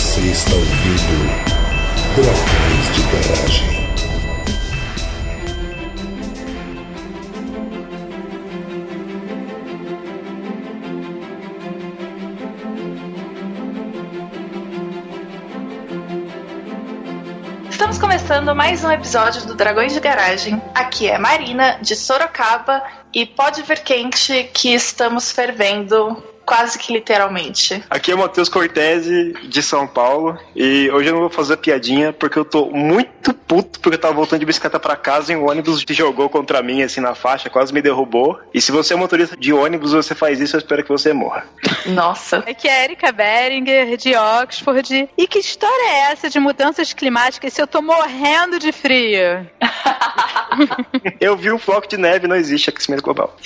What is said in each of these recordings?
Você está ouvindo Dragões de Garagem. Estamos começando mais um episódio do Dragões de Garagem. Aqui é Marina, de Sorocaba, e pode ver quente que estamos fervendo quase que literalmente. Aqui é o Matheus Cortese, de São Paulo, e hoje eu não vou fazer piadinha porque eu tô muito puto porque eu tava voltando de bicicleta para casa e o ônibus te jogou contra mim, assim, na faixa, quase me derrubou. E se você é motorista de ônibus, você faz isso, eu espero que você morra. Nossa. Aqui é Erika Beringer, de Oxford. E que história é essa de mudanças climáticas se eu tô morrendo de frio? eu vi um floco de neve, não existe aquecimento global.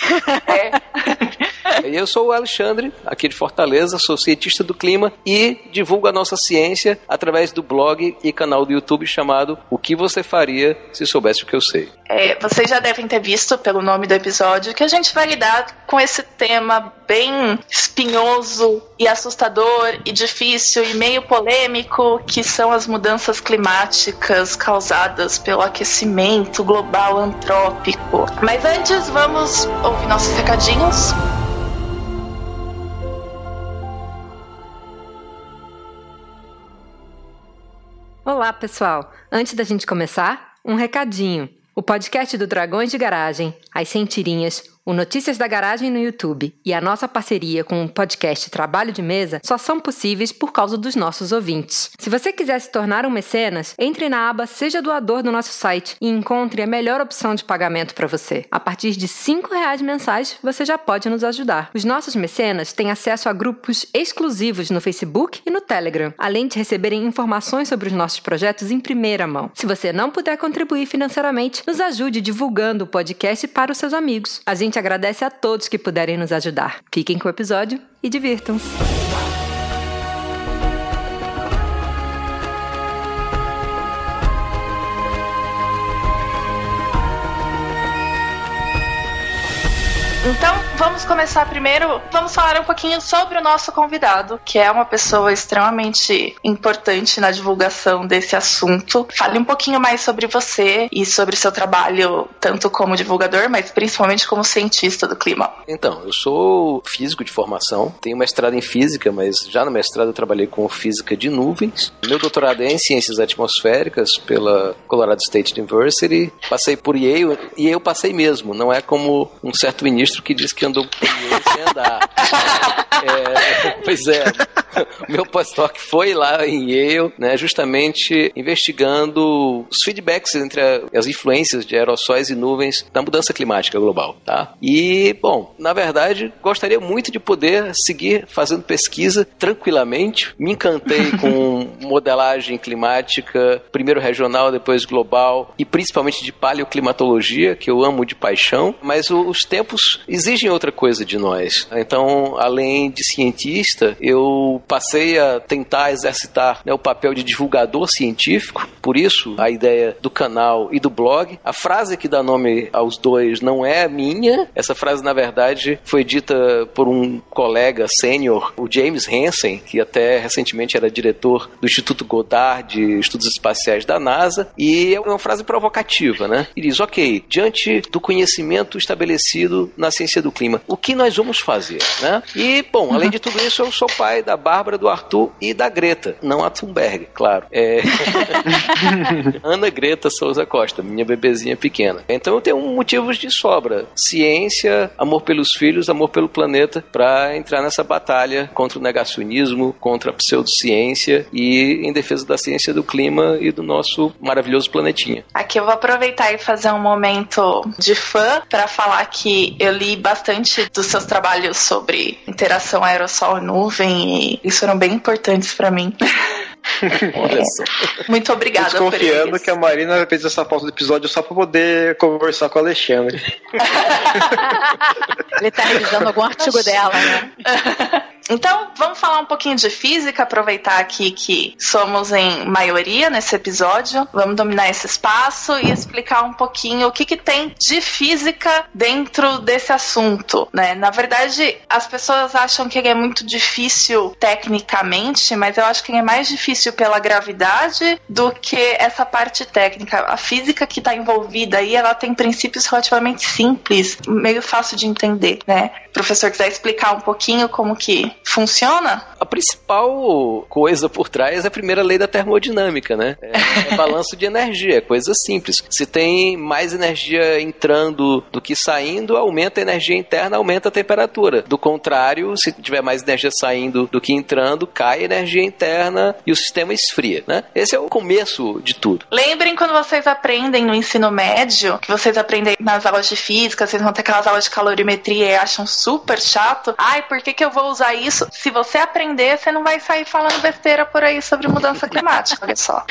É. Eu sou o Alexandre, aqui de Fortaleza, sou cientista do clima e divulgo a nossa ciência através do blog e canal do YouTube chamado O que você faria se soubesse o que eu sei. É, vocês já devem ter visto pelo nome do episódio que a gente vai lidar com esse tema bem espinhoso e assustador e difícil e meio polêmico que são as mudanças climáticas causadas pelo aquecimento global antrópico. Mas antes, vamos ouvir nossos recadinhos. Olá, pessoal! Antes da gente começar, um recadinho. O podcast do Dragões de Garagem, As Sentirinhas, o Notícias da Garagem no YouTube e a nossa parceria com o podcast Trabalho de Mesa só são possíveis por causa dos nossos ouvintes. Se você quiser se tornar um mecenas, entre na aba Seja Doador do nosso site e encontre a melhor opção de pagamento para você. A partir de R$ reais mensais, você já pode nos ajudar. Os nossos mecenas têm acesso a grupos exclusivos no Facebook e no Telegram, além de receberem informações sobre os nossos projetos em primeira mão. Se você não puder contribuir financeiramente, nos ajude divulgando o podcast para os seus amigos. A gente agradece a todos que puderem nos ajudar. Fiquem com o episódio e divirtam-se. Vamos começar primeiro. Vamos falar um pouquinho sobre o nosso convidado, que é uma pessoa extremamente importante na divulgação desse assunto. Fale um pouquinho mais sobre você e sobre seu trabalho, tanto como divulgador, mas principalmente como cientista do clima. Então, eu sou físico de formação, tenho mestrado em física, mas já no mestrado eu trabalhei com física de nuvens. Meu doutorado é em ciências atmosféricas pela Colorado State University. Passei por Yale e eu passei mesmo, não é como um certo ministro que disse que andou por sem andar. É, pois é, o meu pós-doc foi lá em Yale, né, justamente investigando os feedbacks entre a, as influências de aerossóis e nuvens na mudança climática global, tá? E, bom, na verdade, gostaria muito de poder seguir fazendo pesquisa tranquilamente. Me encantei com modelagem climática, primeiro regional, depois global, e principalmente de paleoclimatologia, que eu amo de paixão, mas os tempos exigem outra coisa de nós. Então, além de cientista, eu passei a tentar exercitar né, o papel de divulgador científico, por isso a ideia do canal e do blog. A frase que dá nome aos dois não é minha, essa frase, na verdade, foi dita por um colega sênior, o James Hansen, que até recentemente era diretor do Instituto Goddard de Estudos Espaciais da NASA, e é uma frase provocativa, né? Ele diz: ok, diante do conhecimento estabelecido na ciência do clima, o que nós vamos fazer, né? E, bom, além de tudo isso, eu sou pai da Bárbara, do Arthur e da Greta, não a Thunberg, claro. É... Ana Greta Souza Costa, minha bebezinha pequena. Então eu tenho motivos de sobra: ciência, amor pelos filhos, amor pelo planeta, para entrar nessa batalha contra o negacionismo, contra a pseudociência e em defesa da ciência do clima e do nosso maravilhoso planetinha. Aqui eu vou aproveitar e fazer um momento de fã para falar que eu li bastante dos seus trabalhos sobre interação aerossol e nuvem e isso foram bem importantes para mim. Muito obrigada. Tô desconfiando que a Marina fez essa pausa do episódio só para poder conversar com o Alexandre. Ele tá revisando algum artigo dela, né? Então, vamos falar um pouquinho de física, aproveitar aqui que somos em maioria nesse episódio. Vamos dominar esse espaço e explicar um pouquinho o que, que tem de física dentro desse assunto, né? Na verdade, as pessoas acham que ele é muito difícil tecnicamente, mas eu acho que ele é mais difícil pela gravidade do que essa parte técnica. A física que está envolvida aí, ela tem princípios relativamente simples, meio fácil de entender, né? Professor quiser explicar um pouquinho como que funciona? A principal coisa por trás é a primeira lei da termodinâmica, né? É, é balanço de energia, é coisa simples. Se tem mais energia entrando do que saindo, aumenta a energia interna, aumenta a temperatura. Do contrário, se tiver mais energia saindo do que entrando, cai a energia interna e o sistema esfria, né? Esse é o começo de tudo. Lembrem quando vocês aprendem no ensino médio, que vocês aprendem nas aulas de física, vocês vão ter aquelas aulas de calorimetria e acham super chato. Ai, por que, que eu vou usar isso? Se você aprender, você não vai sair falando besteira por aí sobre mudança climática, olha só.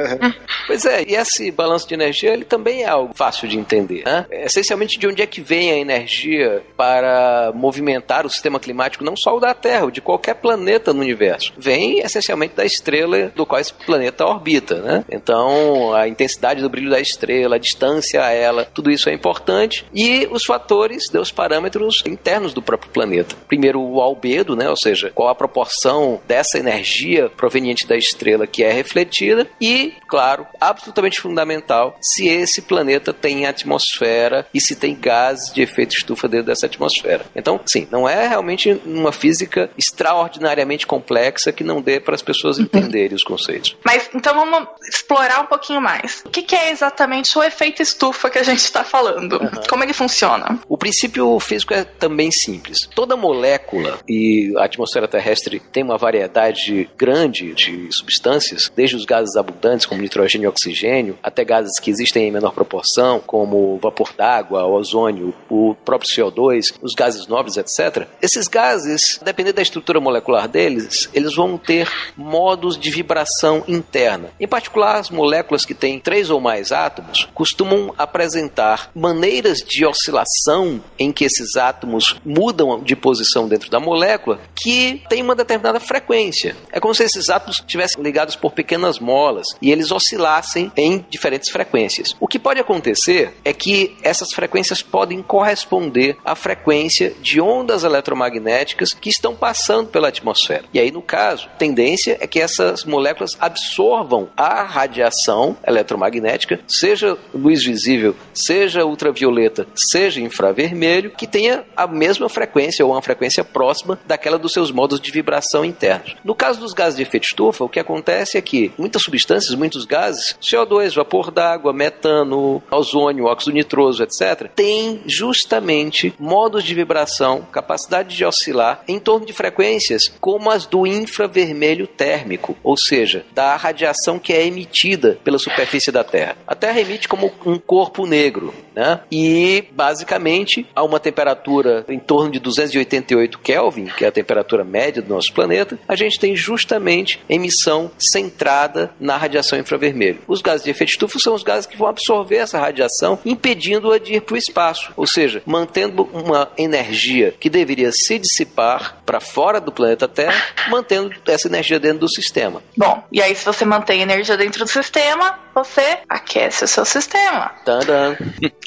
pois é, e esse balanço de energia, ele também é algo fácil de entender. Né? É, essencialmente, de onde é que vem a energia para movimentar o sistema climático, não só o da Terra, o de qualquer planeta no universo? Vem essencialmente da estrela do qual esse planeta orbita. Né? Então, a intensidade do brilho da estrela, a distância a ela, tudo isso é importante. E os fatores, os parâmetros internos internos do próprio planeta. Primeiro, o albedo, né? ou seja, qual a proporção dessa energia proveniente da estrela que é refletida, e, claro, absolutamente fundamental, se esse planeta tem atmosfera e se tem gases de efeito estufa dentro dessa atmosfera. Então, sim, não é realmente uma física extraordinariamente complexa que não dê para as pessoas entenderem os conceitos. Mas então vamos explorar um pouquinho mais. O que, é exatamente o efeito estufa que a gente está falando? Uhum. Como ele funciona? O princípio físico é também bem simples. Toda molécula, e a atmosfera terrestre tem uma variedade grande de substâncias, desde os gases abundantes, como nitrogênio e oxigênio, até gases que existem em menor proporção, como vapor d'água, ozônio, o próprio CO2, os gases nobres, etc. Esses gases, dependendo da estrutura molecular deles, eles vão ter modos de vibração interna. Em particular, as moléculas que têm três ou mais átomos costumam apresentar maneiras de oscilação em que esses átomos mudam de posição dentro da molécula que tem uma determinada frequência. É como se esses átomos estivessem ligados por pequenas molas e eles oscilassem em diferentes frequências. O que pode acontecer é que essas frequências podem corresponder à frequência de ondas eletromagnéticas que estão passando pela atmosfera. E aí, no caso, a tendência é que essas moléculas absorvam a radiação eletromagnética, seja luz visível, seja ultravioleta, seja infravermelho, que tenha a mesma frequência ou uma frequência próxima daquela dos seus modos de vibração internos. No caso dos gases de efeito estufa, o que acontece é que muitas substâncias, muitos gases, CO2, vapor d'água, metano, ozônio, óxido nitroso, etc., têm justamente modos de vibração, capacidade de oscilar em torno de frequências como as do infravermelho térmico, ou seja, da radiação que é emitida pela superfície da Terra. A Terra emite como um corpo negro, né? E basicamente a uma temperatura em torno de 288 Kelvin, que é a temperatura média do nosso planeta, a gente tem justamente emissão centrada na radiação infravermelho. Os gases de efeito estufa são os gases que vão absorver essa radiação, impedindo-a de ir para o espaço, ou seja, mantendo uma energia que deveria se dissipar para fora do planeta Terra, mantendo essa energia dentro do sistema. Bom, e aí se você mantém energia dentro do sistema, você aquece o seu sistema. Tadã.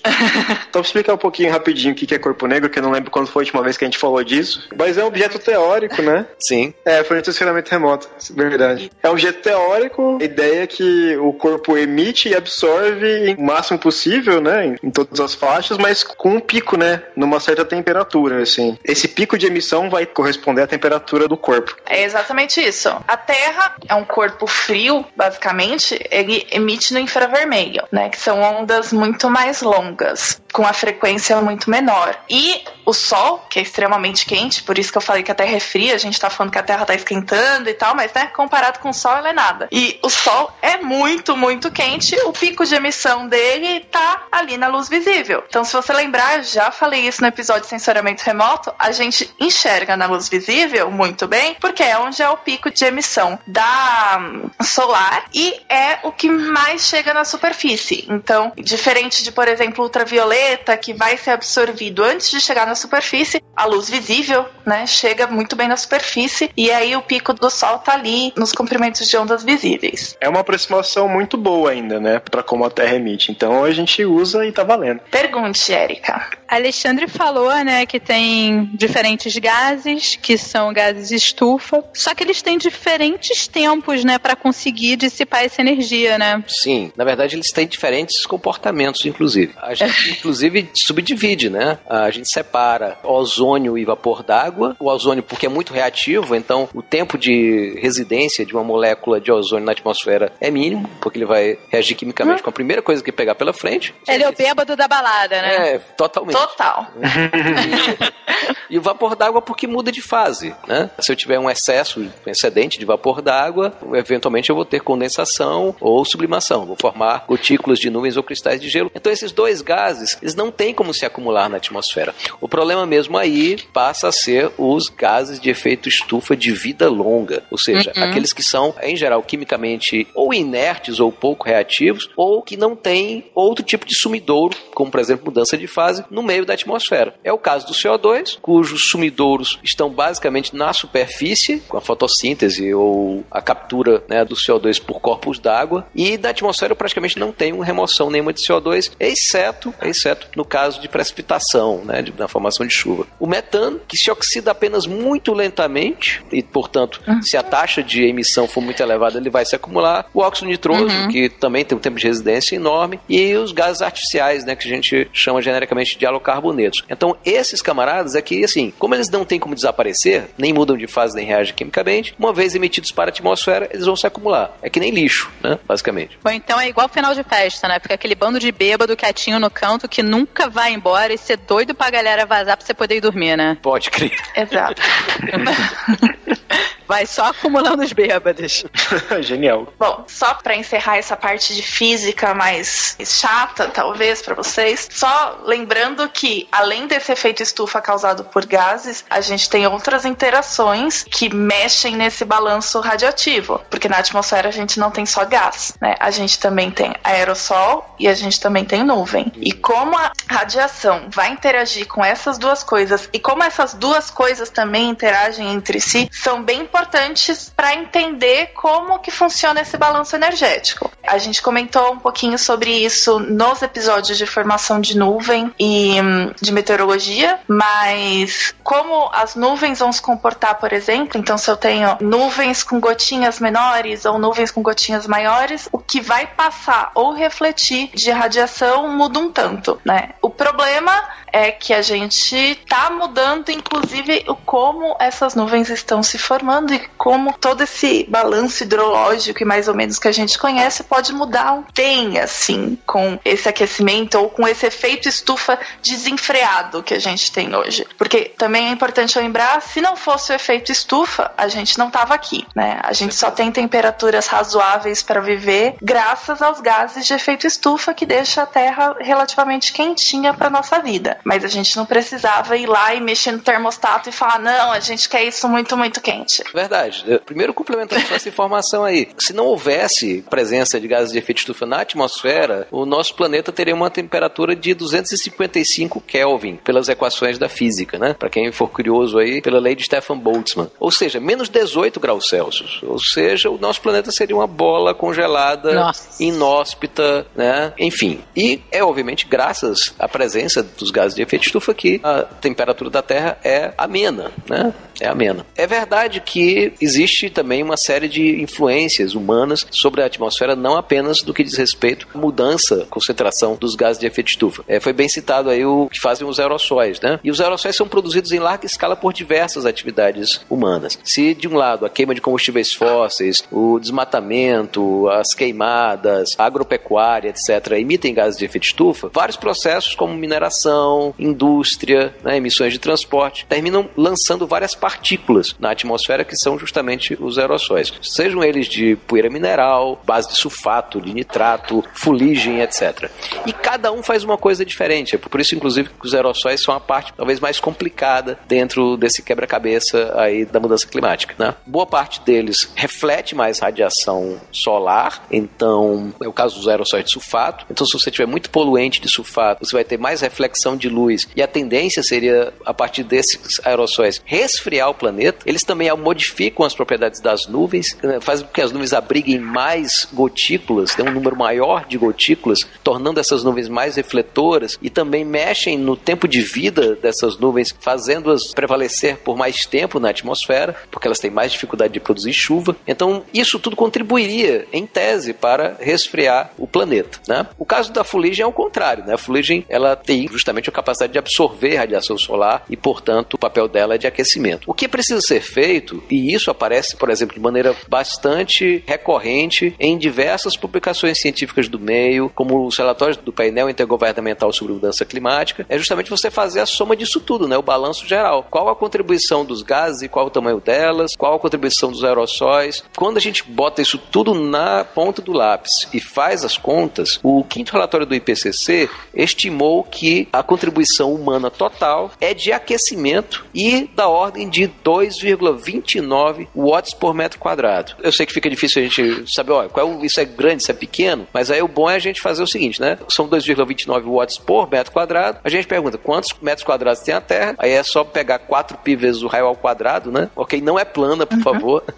então, explicar um pouquinho rapidinho o que é corpo negro, que eu não lembro quando foi a última vez que a gente falou disso. Mas é um objeto teórico, né? Sim. É, foi um estacionamento remoto, verdade. É um objeto teórico, a ideia é que o corpo emite e absorve o máximo possível, né? Em todas as faixas, mas com um pico, né? Numa certa temperatura, assim. Esse pico de emissão vai corresponder à temperatura do corpo. É exatamente isso. A Terra é um corpo frio, basicamente, ele emite no infravermelho, né? Que são ondas muito mais longas, longas com a frequência muito menor. E o Sol, que é extremamente quente, por isso que eu falei que a Terra é fria, a gente tá falando que a Terra tá esquentando e tal, mas né, comparado com o Sol, ela é nada. E o Sol é muito, muito quente, o pico de emissão dele tá ali na luz visível. Então, se você lembrar, já falei isso no episódio de sensoramento remoto, a gente enxerga na luz visível muito bem, porque é onde é o pico de emissão da hum, solar e é o que mais chega na superfície. Então, diferente de, por exemplo, ultravioleta ultravioleta que vai ser absorvido antes de chegar na superfície, a luz visível, né, chega muito bem na superfície e aí o pico do sol tá ali nos comprimentos de ondas visíveis. É uma aproximação muito boa ainda, né, para como a Terra emite. Então a gente usa e tá valendo. Pergunte, Érica. Alexandre falou, né, que tem diferentes gases, que são gases estufa, só que eles têm diferentes tempos, né, para conseguir dissipar essa energia, né? Sim, na verdade eles têm diferentes comportamentos, inclusive. A gente, inclusive, subdivide, né? A gente separa ozônio e vapor d'água. O ozônio, porque é muito reativo, então o tempo de residência de uma molécula de ozônio na atmosfera é mínimo, porque ele vai reagir quimicamente com a primeira coisa que pegar pela frente. Ele é o bêbado da balada, né? É, totalmente. Total. E o vapor d'água porque muda de fase, né? Se eu tiver um excesso, um excedente de vapor d'água, eventualmente eu vou ter condensação ou sublimação, vou formar gotículas de nuvens ou cristais de gelo. Então esses dois gases, eles não têm como se acumular na atmosfera. O problema mesmo aí passa a ser os gases de efeito estufa de vida longa, ou seja, aqueles que são em geral quimicamente ou inertes ou pouco reativos, ou que não têm outro tipo de sumidouro, como por exemplo mudança de fase, no meio da atmosfera. É o caso do CO2, cujos sumidouros estão basicamente na superfície, com a fotossíntese ou a captura né, do CO2 por corpos d'água, e da atmosfera praticamente não tem uma remoção nenhuma de CO2, exceto, exceto no caso de precipitação, né, de, na formação de chuva. O metano, que se oxida apenas muito lentamente, e portanto, se a taxa de emissão for muito elevada, ele vai se acumular. O óxido nitroso, que também tem um tempo de residência enorme, e os gases artificiais, né, que a gente chama genericamente de halocarbonetos. Então, esses camaradas aqui, assim, como eles não têm como desaparecer, nem mudam de fase nem reagem quimicamente, uma vez emitidos para a atmosfera, eles vão se acumular. É que nem lixo, né, basicamente. Ou então é igual final de festa, né? Fica aquele bando de bêbado quietinho no canto que nunca vai embora e ser doido pra galera vazar pra você poder ir dormir, né? Pode crer. Exato. Vai só acumulando os bêbados. Genial. Bom, só para encerrar essa parte de física mais chata, talvez, para vocês, só lembrando que, além desse efeito estufa causado por gases, a gente tem outras interações que mexem nesse balanço radioativo, porque na atmosfera a gente não tem só gás, né? A gente também tem aerossol e a gente também tem nuvem. E como a radiação vai interagir com essas duas coisas e como essas duas coisas também interagem entre si, são bem importantes para entender como que funciona esse balanço energético. A gente comentou um pouquinho sobre isso nos episódios de formação de nuvem e hum, de meteorologia, mas como as nuvens vão se comportar, por exemplo, então se eu tenho nuvens com gotinhas menores ou nuvens com gotinhas maiores, o que vai passar ou refletir de radiação muda um tanto, né? O problema é que a gente tá mudando, inclusive, o como essas nuvens estão se formando e como todo esse balanço hidrológico e mais ou menos que a gente conhece pode mudar bem, assim, com esse aquecimento ou com esse efeito estufa desenfreado que a gente tem hoje. Porque também é importante lembrar, se não fosse o efeito estufa, a gente não tava aqui, né? A gente só tem temperaturas razoáveis para viver graças aos gases de efeito estufa que deixa a Terra relativamente quentinha para nossa vida. Mas a gente não precisava ir lá e mexer no termostato e falar, não, a gente quer isso muito, muito quente. Verdade. Eu- Primeiro, complementando com essa informação aí. Se não houvesse presença de gases de efeito estufa na atmosfera, o nosso planeta teria uma temperatura de 255 Kelvin, pelas equações da física, né? Para quem for curioso aí, pela lei de Stefan Boltzmann. Ou seja, menos 18 graus Celsius. Ou seja, o nosso planeta seria uma bola congelada, Nossa. inóspita, né? Enfim. E é, obviamente, graças à presença dos gases de efeito estufa que a temperatura da Terra é amena, né? É amena. É verdade que existe também uma série de influências humanas sobre a atmosfera, não apenas do que diz respeito à mudança, concentração dos gases de efeito estufa. É, foi bem citado aí o que fazem os aerossóis, né? E os aerossóis são produzidos em larga escala por diversas atividades humanas. Se de um lado a queima de combustíveis fósseis, o desmatamento, as queimadas, a agropecuária, etc., emitem gases de efeito estufa, vários processos como mineração, indústria, né, emissões de transporte, terminam lançando várias partículas partículas na atmosfera que são justamente os aerossóis. Sejam eles de poeira mineral, base de sulfato, de nitrato, fuligem, etc. E cada um faz uma coisa diferente. É por isso, inclusive, que os aerossóis são a parte talvez mais complicada dentro desse quebra-cabeça aí da mudança climática. Né? Boa parte deles reflete mais radiação solar, então é o caso dos aerossóis de sulfato. Então, se você tiver muito poluente de sulfato, você vai ter mais reflexão de luz. E a tendência seria, a partir desses aerossóis, resfriar o planeta. Eles também modificam as propriedades das nuvens, né? fazem com que as nuvens abriguem mais gotículas, tem um número maior de gotículas, tornando essas nuvens mais refletoras e também mexem no tempo de vida dessas nuvens, fazendo-as prevalecer por mais tempo na atmosfera, porque elas têm mais dificuldade de produzir chuva. Então, isso tudo contribuiria, em tese, para resfriar o planeta. Né? O caso da fuligem é o contrário. Né? A fuligem ela tem justamente a capacidade de absorver radiação solar e, portanto, o papel dela é de aquecimento. O que precisa ser feito, e isso aparece, por exemplo, de maneira bastante recorrente em diversas publicações científicas do meio, como os relatórios do painel intergovernamental sobre mudança climática, é justamente você fazer a soma disso tudo, né? o balanço geral. Qual a contribuição dos gases e qual o tamanho delas, qual a contribuição dos aerossóis. Quando a gente bota isso tudo na ponta do lápis e faz as contas, o quinto relatório do IPCC estimou que a contribuição humana total é de aquecimento e da ordem de 2,29 watts por metro quadrado. Eu sei que fica difícil a gente saber, ó, qual, é isso é grande, isso é pequeno, mas aí o bom é a gente fazer o seguinte, né? São 2,29 watts por metro quadrado. A gente pergunta quantos metros quadrados tem a Terra, aí é só pegar 4 pi vezes o raio ao quadrado, né? Ok, não é plana, por uhum. favor.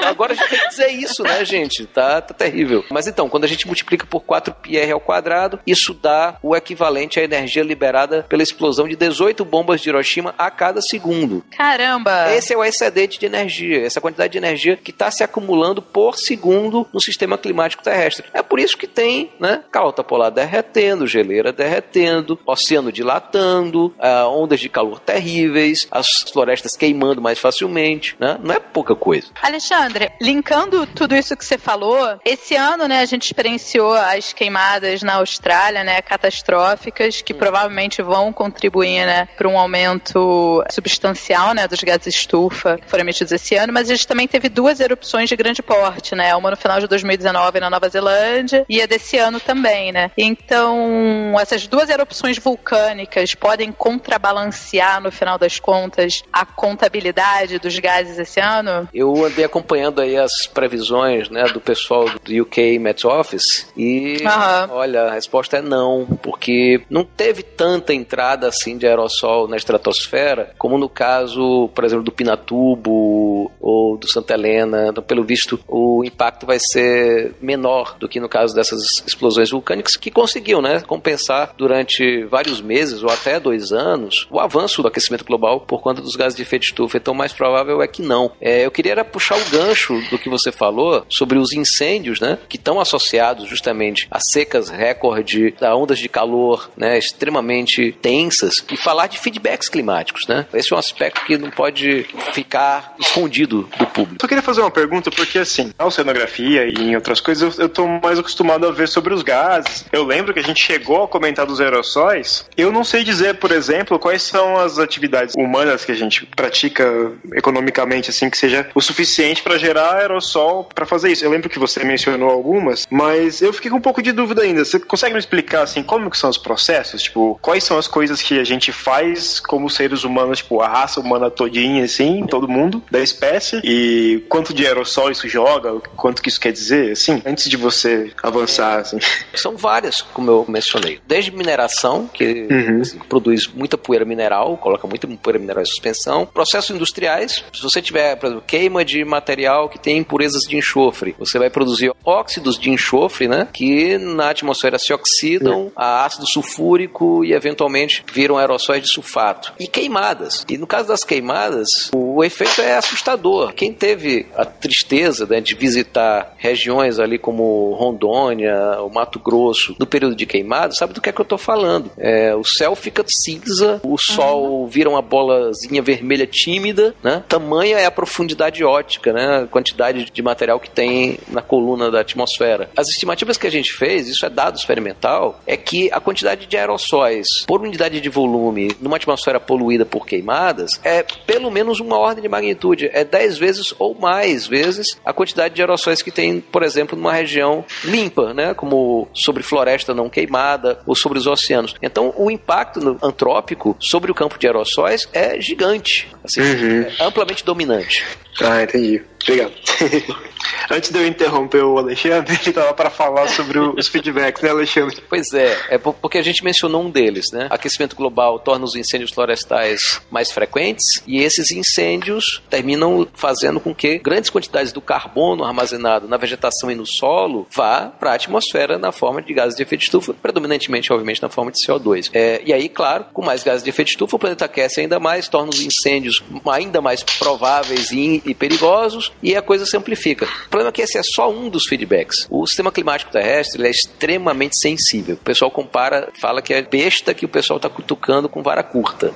não, agora a gente tem que dizer isso, né, gente? Tá, tá terrível. Mas então, quando a gente multiplica por 4 pi r ao quadrado, isso dá o equivalente à energia liberada pela explosão de 18 bombas de Hiroshima a cada segundo. Caramba! Esse é o excedente de energia, essa quantidade de energia que está se acumulando por segundo no sistema climático terrestre. É por isso que tem, né, calota polar derretendo, geleira derretendo, oceano dilatando, uh, ondas de calor terríveis, as florestas queimando mais facilmente, né? Não é pouca coisa. Alexandre, linkando tudo isso que você falou, esse ano, né, a gente experienciou as queimadas na Austrália, né, catastróficas, que hum. provavelmente vão contribuir, né, para um aumento substancial, né, dos gases estufa que foram emitidos esse ano, mas a gente também teve duas erupções de grande porte, né, uma no final de 2019 na Nova Zelândia e a desse ano também, né. Então, essas duas erupções vulcânicas podem contrabalancear no final das contas a contabilidade dos gases esse ano? Eu andei acompanhando aí as previsões, né, do pessoal do UK Met Office e uhum. olha, a resposta é não, porque não teve tanta entrada assim de aerossol na estratosfera como no caso, por exemplo, do Pinatubo ou do Santa Helena. Então, pelo visto, o impacto vai ser menor do que no caso dessas explosões vulcânicas que conseguiu, né, compensar durante vários meses ou até dois anos o avanço do aquecimento global por conta dos gases de efeito estufa. Então, mais provável é que não. É, eu queria era puxar o gancho do que você falou sobre os incêndios, né, que estão associados justamente a secas recorde, a ondas de calor, né, extremamente tensas e falar de feedbacks climáticos, né? Esse é um aspecto que não pode ficar escondido do público. Só queria fazer uma pergunta porque assim, na oceanografia e em outras coisas eu, eu tô mais acostumado a ver sobre os gases. Eu lembro que a gente chegou a comentar dos aerossóis. Eu não sei dizer, por exemplo, quais são as atividades humanas que a gente pratica economicamente assim que seja o suficiente para gerar aerossol para fazer isso. Eu lembro que você mencionou algumas, mas eu fiquei com um pouco de dúvida ainda. Você consegue me explicar assim como que são os processos? Tipo, quais são as coisas que a gente faz como seres humanos, tipo, a raça humana todinha assim, todo mundo da espécie e quanto de aerossol isso joga, quanto que isso quer dizer, assim, antes de você avançar, assim. São várias, como eu mencionei. Desde mineração, que uhum. assim, produz muita poeira mineral, coloca muita poeira mineral em suspensão. Processos industriais, se você tiver, por exemplo, queima de material que tem impurezas de enxofre, você vai produzir óxidos de enxofre, né, que na atmosfera se oxidam uhum. a ácido sulfúrico e eventualmente viram aerossóis de sulfato. E queimadas. E no caso das queimadas, o efeito é assustador. Quem teve a tristeza né, de visitar regiões ali como Rondônia, o Mato Grosso, no período de queimado, sabe do que é que eu tô falando. É, o céu fica cinza, o sol vira uma bolazinha vermelha tímida, né? Tamanha é a profundidade ótica, né? A quantidade de material que tem na coluna da atmosfera. As estimativas que a gente fez, isso é dado experimental, é que a quantidade de aerossóis por unidade de volume numa atmosfera poluída por queimadas é pelo menos uma ordem de magnitude, é 10 vezes ou mais vezes a quantidade de aerossóis que tem, por exemplo, numa região limpa, né? Como sobre floresta não queimada ou sobre os oceanos. Então, o impacto antrópico sobre o campo de aerossóis é gigante, assim, Uhum. é amplamente dominante. Ah, entendi. Obrigado. Antes de eu interromper o Alexandre, ele tava para falar sobre os feedbacks, né, Alexandre? Pois é, é po- porque a gente mencionou um deles, né? Aquecimento global torna os incêndios florestais mais frequentes e esses incêndios terminam fazendo com que grandes quantidades do carbono armazenado na vegetação e no solo vá para a atmosfera na forma de gases de efeito de estufa, predominantemente, obviamente, na forma de CO2. É, e aí, claro, com mais gases de efeito de estufa, o planeta aquece ainda mais, torna os incêndios ainda mais prováveis e, e perigosos e a coisa se amplifica. O problema é que esse é só um dos feedbacks. O sistema climático terrestre é extremamente sensível. O pessoal compara, fala que é besta que o pessoal está cutucando com vara curta.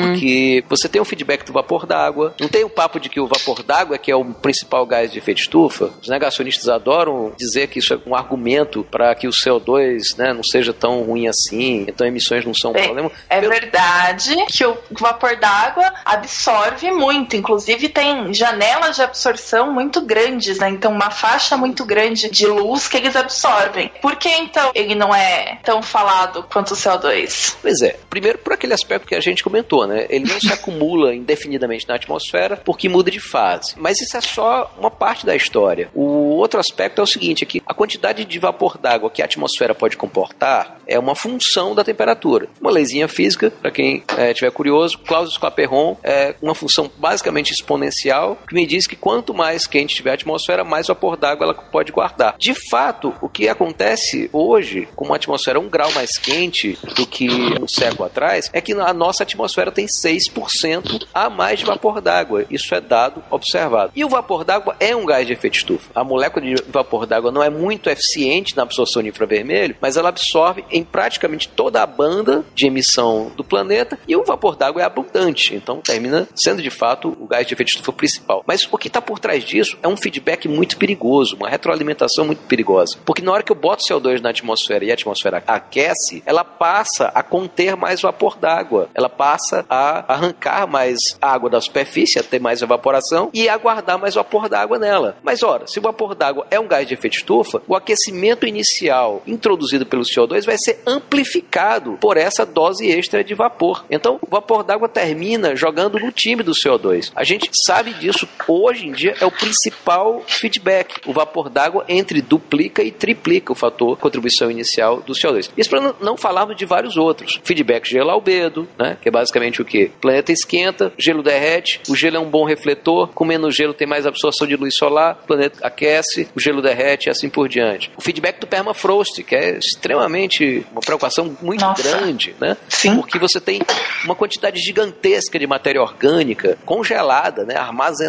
Porque você tem o feedback do vapor d'água, não tem o papo de que o vapor d'água é que é o principal gás de efeito estufa. Os negacionistas adoram dizer que isso é um argumento para que o CO2 né, não seja tão ruim assim, então emissões não são um Bem, problema. É Pelo- verdade que o vapor d'água absorve muito, inclusive tem janelas de absorção muito grandes, né? Então uma faixa muito grande de luz que eles absorvem. Por que então ele não é tão falado quanto o CO2? Pois é. Primeiro, por aquele aspecto que a gente comentou, né? Ele não se acumula indefinidamente na atmosfera porque muda de fase. Mas isso é só uma parte da história. O outro aspecto é o seguinte: é que a quantidade de vapor d'água que a atmosfera pode comportar é uma função da temperatura. Uma leizinha física, para quem estiver curioso, Clausius Clapeyron é uma função basicamente exponencial que me diz que quanto mais quente tiver a atmosfera, mais vapor d'água ela pode guardar. De fato, o que acontece hoje, com uma atmosfera um grau mais quente do que um século atrás, é que a nossa atmosfera tem 6% a mais de vapor d'água. Isso é dado observado. E o vapor d'água é um gás de efeito estufa. A molécula de vapor d'água não é muito eficiente na absorção de infravermelho, mas ela absorve em praticamente toda a banda de emissão do planeta e o vapor d'água é abundante. Então termina sendo de fato o gás de efeito estufa principal. Mas o que está por trás disso é um feedback muito perigoso, uma retroalimentação muito perigosa. Porque na hora que eu boto CO2 na atmosfera e a atmosfera aquece, ela passa a conter mais vapor d'água. Ela passa a arrancar mais água da superfície, a ter mais evaporação e a guardar mais vapor d'água nela. Mas ora, se o vapor d'água é um gás de efeito estufa, o aquecimento inicial introduzido pelo CO2 vai ser amplificado por essa dose extra de vapor. Então, o vapor d'água termina jogando no time do CO2. A gente sabe disso hoje em dia é o principal feedback. O vapor d'água entre duplica e triplica o fator contribuição inicial do CO2. Isso para não- falarmos de vários outros. Feedback gelo-albedo, né? que é basicamente o que? O planeta esquenta, gelo derrete, o gelo é um bom refletor, com menos gelo tem mais absorção de luz solar, o planeta aquece, o gelo derrete e assim por diante. O feedback do permafrost, que é extremamente uma preocupação muito Nossa. grande, né? Sim. Porque você tem uma quantidade gigantesca de matéria orgânica congelada, né, armazenada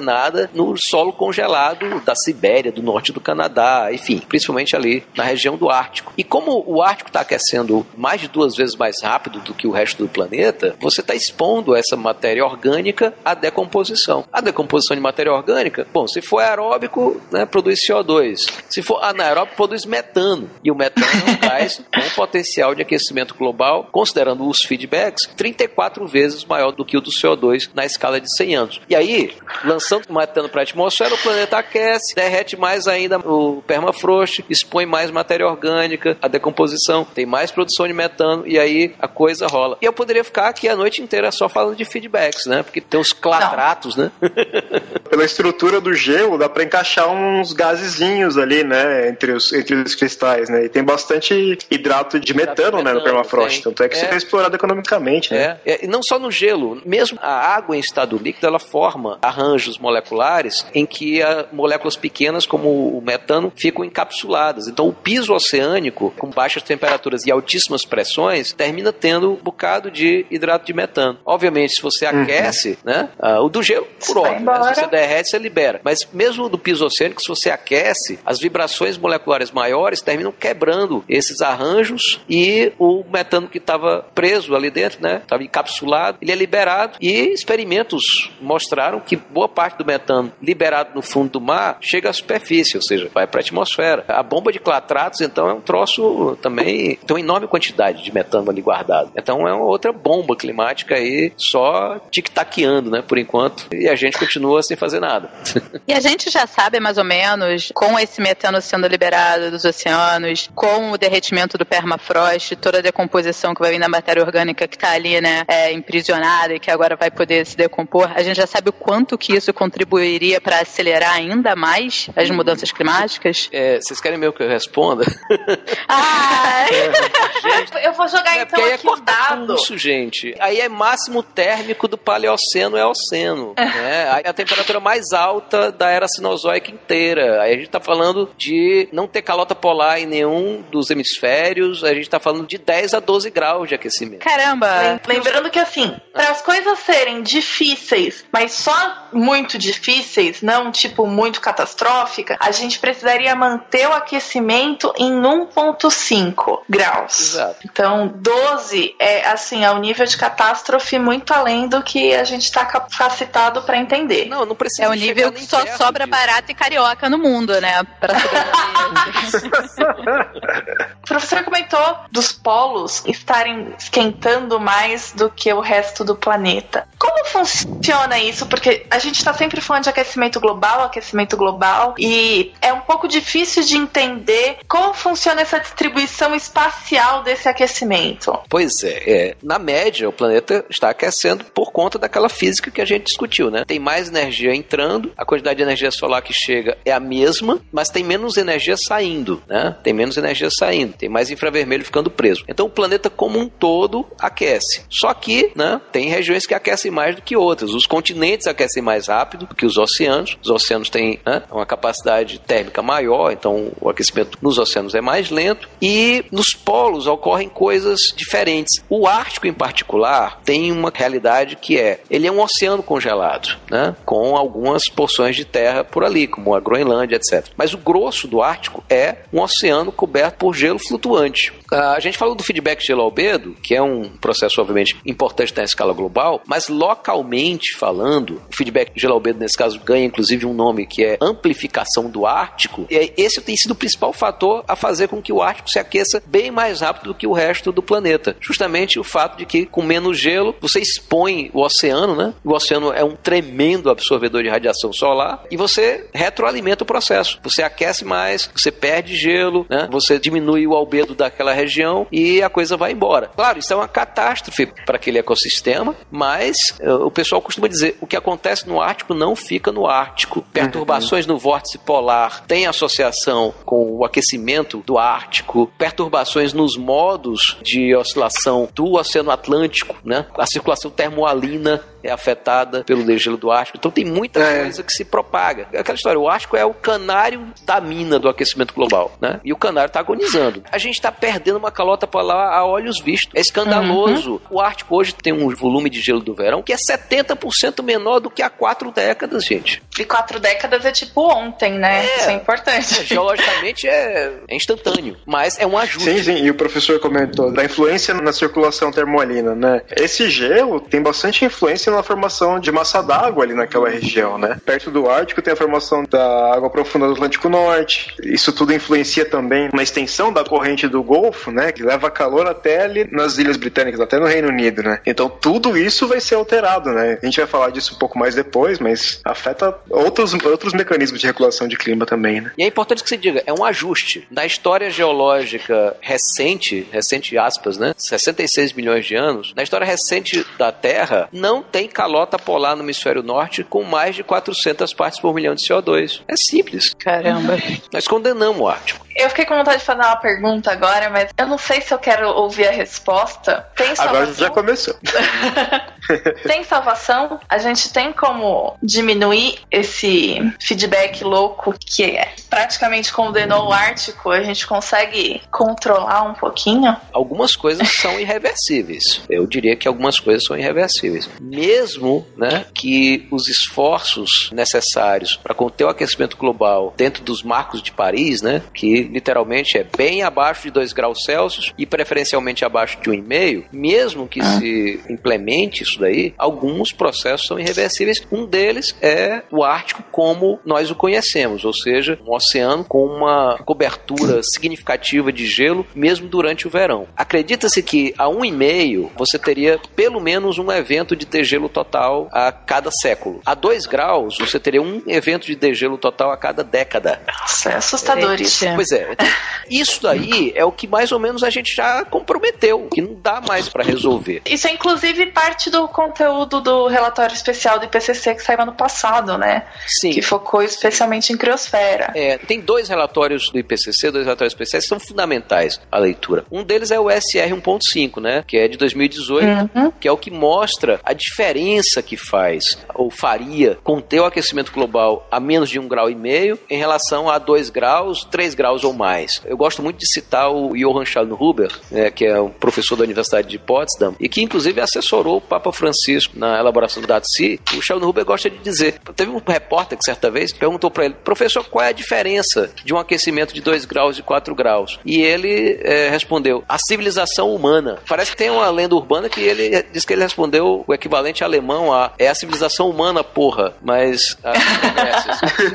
no solo congelado da Sibéria, do norte do Canadá, enfim, principalmente ali na região do Ártico. E como o Ártico está aquecendo mais de duas vezes mais rápido do que o resto do planeta, você está expondo essa matéria orgânica à decomposição. A decomposição de matéria orgânica, bom, se for aeróbico, né, produz CO2. Se for anaeróbico, produz metano. E o metano é um potencial de aquecimento global, considerando os feedbacks, 34 vezes maior do que o do CO2 na escala de 100 anos. E aí, lançando o metano para a atmosfera, o planeta aquece, derrete mais ainda o permafrost, expõe mais matéria orgânica, a decomposição, tem mais produção de metano e aí a coisa rola. E eu poderia ficar aqui a noite inteira só falando de feedbacks, né? Porque tem os clatratos, né? Pela estrutura do gelo, dá pra encaixar uns gasezinhos ali, né, entre os, entre os cristais, né? E tem bastante hidrato de metano, né, no permafrost. tem. Tanto é que isso É. é explorado economicamente, né? É, é, e não só no gelo, mesmo a água em estado líquido, ela forma arranjos moleculares em que moléculas pequenas, como o metano, ficam encapsuladas. Então, o piso oceânico, com baixas temperaturas e altíssimas pressões, termina tendo um bocado de hidrato de metano. Obviamente, se você Uhum. aquece, né? ah, o do gelo, por óbvio, né, se você derrete, você libera. Mas mesmo do piso oceânico, se você aquece, as vibrações moleculares maiores terminam quebrando esses arranjos e o metano que estava preso ali dentro, né? Estava encapsulado, ele é liberado e experimentos mostraram que boa parte do metano liberado no fundo do mar chega à superfície, ou seja, vai para a atmosfera. A bomba de clatratos, então, é um troço também, tem uma enorme quantidade de metano ali guardado. Então é uma outra bomba climática aí, só tic-taqueando, né, por enquanto, e a gente continua sem fazer nada. E a gente já sabe mais ou menos, com esse metano sendo liberado dos oceanos, com o derretimento do permafrost, toda a decomposição que vai vir da matéria orgânica que está ali, né, é, imprisionada e que agora vai poder se decompor, a gente já sabe o quanto que isso contribuiria para acelerar ainda mais as mudanças climáticas? É, vocês querem mesmo que eu responda? Ah, Eu vou jogar É, então porque aí é aqui um cortar dado. pulso, gente. Aí é máximo térmico do paleoceno é oceno. né? Aí a temperatura mais alta da era cenozoica inteira. Aí a gente tá falando de não ter calota polar em nenhum dos hemisférios. A gente tá falando de 10 a 12 graus de aquecimento. caramba! Lem- Lembrando que assim, para as coisas serem difíceis, mas só muito difíceis, não tipo muito catastrófica, a gente precisaria manter o aquecimento em 1.5 graus. Exato. Então, 12 é assim, é um nível de catástrofe muito além do que a gente está capacitado para entender. Não, não precisa É o nível que só sobra disso. barata e carioca no mundo, né? Pra sobreviver. O professor comentou dos polos estarem esquentando mais do que o resto do planeta. Como funciona isso? Porque a gente está sempre falando de aquecimento global, aquecimento global, e é um pouco difícil de entender como funciona essa distribuição espacial desse aquecimento. Pois é, é, na média o planeta está aquecendo por conta daquela física que a gente discutiu, né? Tem mais energia entrando, a quantidade de energia solar que chega é a mesma, mas tem menos energia saindo, né? Tem menos energia saindo, tem mais infravermelho ficando preso. Então o planeta como um todo aquece. Só que, né, tem regiões que aquecem mais do que outras. Os continentes aquecem mais rápido do que os oceanos. Os oceanos têm né, uma capacidade térmica maior, então o aquecimento nos oceanos é mais lento. E nos polos ocorrem coisas diferentes. O Ártico, em particular, tem uma realidade que é: ele é um oceano congelado, né? com algumas porções de terra por ali, como a Groenlândia, etc. Mas o grosso do Ártico é um oceano coberto por gelo flutuante. Ah, A gente falou do feedback gelo-albedo, que é um processo, obviamente, importante na escala global, mas localmente falando, o feedback gelo-albedo, nesse caso, ganha inclusive um nome que é amplificação do Ártico. E esse tem sido o principal fator a fazer com que o Ártico se aqueça bem mais rápido do que o resto do planeta. Justamente o fato de que, com menos gelo, você expõe o oceano, né? O oceano é um tremendo absorvedor de radiação solar e você retroalimenta o processo. Você aquece mais, você perde gelo, né? Você diminui o albedo daquela região e a coisa vai embora. Claro, isso é uma catástrofe para aquele ecossistema, mas eh, o pessoal costuma dizer o que acontece no Ártico não fica no Ártico. Perturbações no vórtice polar têm associação com o aquecimento do Ártico, perturbações nos modos de oscilação do Oceano Atlântico, né? A circulação termoalina é afetada pelo degelo do Ártico. Então tem muita É. coisa que se propaga. É Aquela história, o Ártico é o canário da mina do aquecimento global, né? E o canário está agonizando. A gente está perdendo uma calota polar a olhos vistos. É escandaloso. O Ártico hoje tem um volume de gelo do verão que é 70% menor do que há quatro décadas, gente. E quatro décadas é tipo ontem, né? É. Isso é importante. Geologicamente é, é instantâneo, mas é um ajuste. Sim, sim, e o professor comentou da influência na circulação termoalina, né? Esse gelo tem bastante influência na formação de massa d'água ali naquela região, né? Perto do Ártico tem a formação da água profunda do Atlântico Norte. Isso tudo influencia também na extensão da corrente do Golfo, né? Que leva calor até ali nas Ilhas Britânicas, até no Reino Unido, né? Então tudo isso vai ser alterado, né? A gente vai falar disso um pouco mais depois, mas afeta outros, outros mecanismos de regulação de clima também, né? E é importante que se diga, é um ajuste. Na história geológica recente, recente aspas, né? 66 milhões de anos, na história recente da Terra, não tem calota polar no hemisfério norte com mais de 400 partes por milhão de CO2. É simples. Caramba. Nós condenamos o Ártico. Eu fiquei com vontade de fazer uma pergunta agora, mas eu não sei se eu quero ouvir a resposta. Tem salvação? Agora já começou. tem salvação? A gente tem como diminuir esse feedback louco que é, praticamente condenou o Ártico? A gente consegue controlar um pouquinho? Algumas coisas são irreversíveis. Eu diria que algumas coisas são irreversíveis. Mesmo né, que os esforços necessários para conter o aquecimento global dentro dos marcos de Paris, né, que literalmente é bem abaixo de 2 graus Celsius e preferencialmente abaixo de 1,5, mesmo que ah. se implemente isso daí, alguns processos são irreversíveis. Um deles é o Ártico como nós o conhecemos, ou seja, um oceano com uma cobertura significativa de gelo mesmo durante o verão. Acredita-se que a 1,5 você teria pelo menos um evento de degelo total a cada século. A 2 graus você teria um evento de degelo total a cada década. Nossa, é assustador é, isso. Pois é. Isso daí é o que mais ou menos a gente já comprometeu, que não dá mais para resolver. Isso é inclusive parte do conteúdo do relatório especial do IPCC que saiu ano passado, né? Sim. Que focou especialmente em criosfera. É, tem dois relatórios do IPCC, dois relatórios especiais que são fundamentais à leitura. Um deles é o SR 1.5, né? Que é de 2018, uhum. que é o que mostra a diferença que faz ou faria conter o aquecimento global a menos de um grau e meio em relação a dois graus, três graus ou mais. Eu gosto muito de citar o Johann Schallnhuber, né, que é um professor da Universidade de Potsdam e que inclusive assessorou o Papa Francisco na elaboração do DATSI. O Schallnhuber gosta de dizer, teve um repórter que certa vez perguntou para ele, professor, qual é a diferença de um aquecimento de 2 graus e 4 graus? E ele é, respondeu, a civilização humana. Parece que tem uma lenda urbana que ele diz que ele respondeu o equivalente alemão a é a civilização humana, porra, mas a,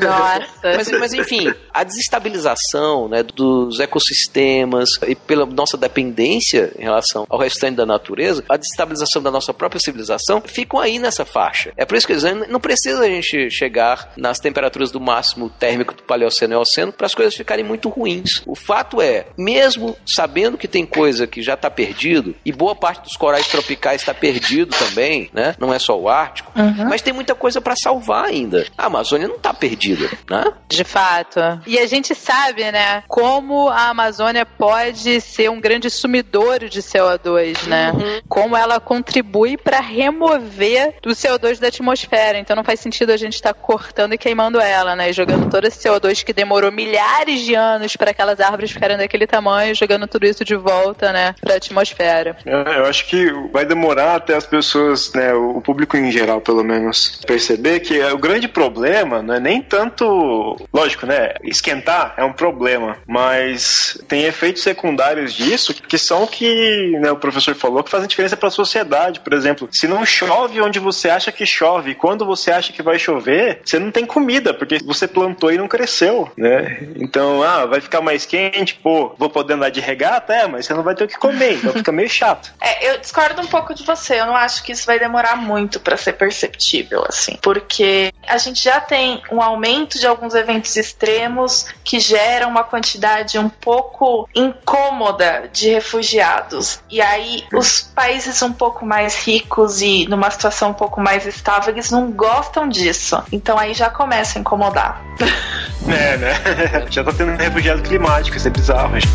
Nossa. Mas, mas enfim, a desestabilização né, dos ecossistemas e pela nossa dependência em relação ao restante da natureza, a desestabilização da nossa própria civilização ficam aí nessa faixa. É por isso que eles não precisa a gente chegar nas temperaturas do máximo térmico do Paleoceno e Eoceno para as coisas ficarem muito ruins. O fato é, mesmo sabendo que tem coisa que já está perdido e boa parte dos corais tropicais está perdido também, né? Não é só o Ártico, uhum. mas tem muita coisa para salvar ainda. A Amazônia não está perdida, né? De fato. E a gente sabe, né, como a Amazônia pode ser um grande sumidor de CO2, né? Uhum. Como ela contribui para remover o CO2 da atmosfera. Então não faz sentido a gente estar tá cortando e queimando ela, né? E jogando todo esse CO2 que demorou milhares de anos para aquelas árvores ficarem daquele tamanho, jogando tudo isso de volta, né, para a atmosfera. É, eu acho que vai demorar até as pessoas, né, o público em geral, pelo menos, perceber que o grande problema não é nem tanto, lógico, né, esquentar é um problema, mas tem efeitos secundários disso que são o que né, o professor falou que fazem diferença para a sociedade. Por exemplo, se não chove onde você acha que chove, quando você acha que vai chover, você não tem comida, porque você plantou e não cresceu, né? Então, ah, vai ficar mais quente, pô, vou poder andar de regata, é, mas você não vai ter o que comer, então fica meio chato. É, eu discordo um pouco de você, eu não acho que isso vai demorar muito para ser perceptível, assim, porque a gente já tem um aumento de alguns eventos extremos que geram uma quantidade um pouco incômoda de refugiados. E aí, os países um pouco mais ricos e numa situação um pouco mais estável, eles não gostam disso. Então aí já começa a incomodar. É, né? Já tá tendo refugiado climático, isso é bizarro. Gente.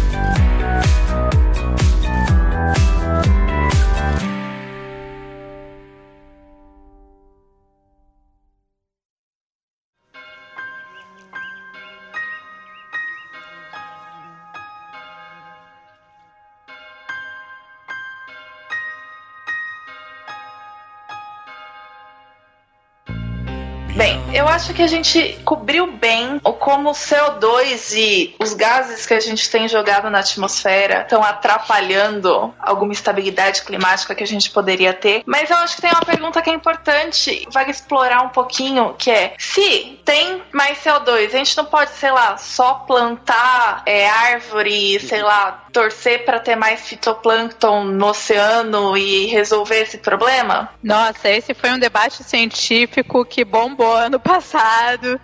Acho que a gente cobriu bem o como o CO2 e os gases que a gente tem jogado na atmosfera estão atrapalhando alguma estabilidade climática que a gente poderia ter. Mas eu acho que tem uma pergunta que é importante, vai explorar um pouquinho, que é se tem mais CO2, a gente não pode, sei lá, só plantar é, árvore, sei lá, torcer para ter mais fitoplâncton no oceano e resolver esse problema? Nossa, esse foi um debate científico que bombou ano passado.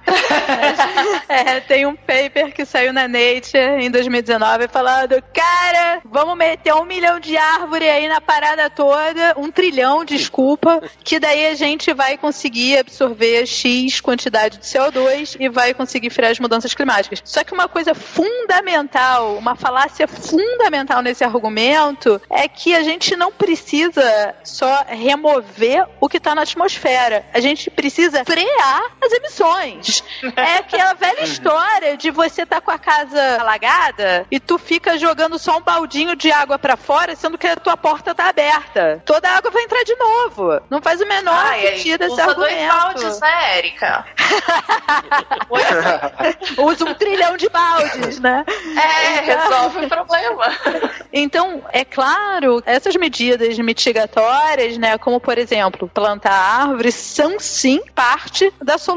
é, tem um paper que saiu na Nature em 2019 falando, cara, vamos meter um milhão de árvore aí na parada toda, um trilhão, desculpa, que daí a gente vai conseguir absorver X quantidade de CO2 e vai conseguir frear as mudanças climáticas. Só que uma coisa fundamental, uma falácia fundamental nesse argumento é que a gente não precisa só remover o que está na atmosfera. A gente precisa frear as emissões. É aquela velha história de você estar tá com a casa alagada e tu fica jogando só um baldinho de água para fora, sendo que a tua porta tá aberta. Toda a água vai entrar de novo. Não faz o menor Ai, sentido esse usa argumento. dois baldes, né, Érica? Usa um trilhão de baldes, né? É, resolve o problema. Então, é claro, essas medidas mitigatórias, né, como por exemplo, plantar árvores, são sim parte da solução.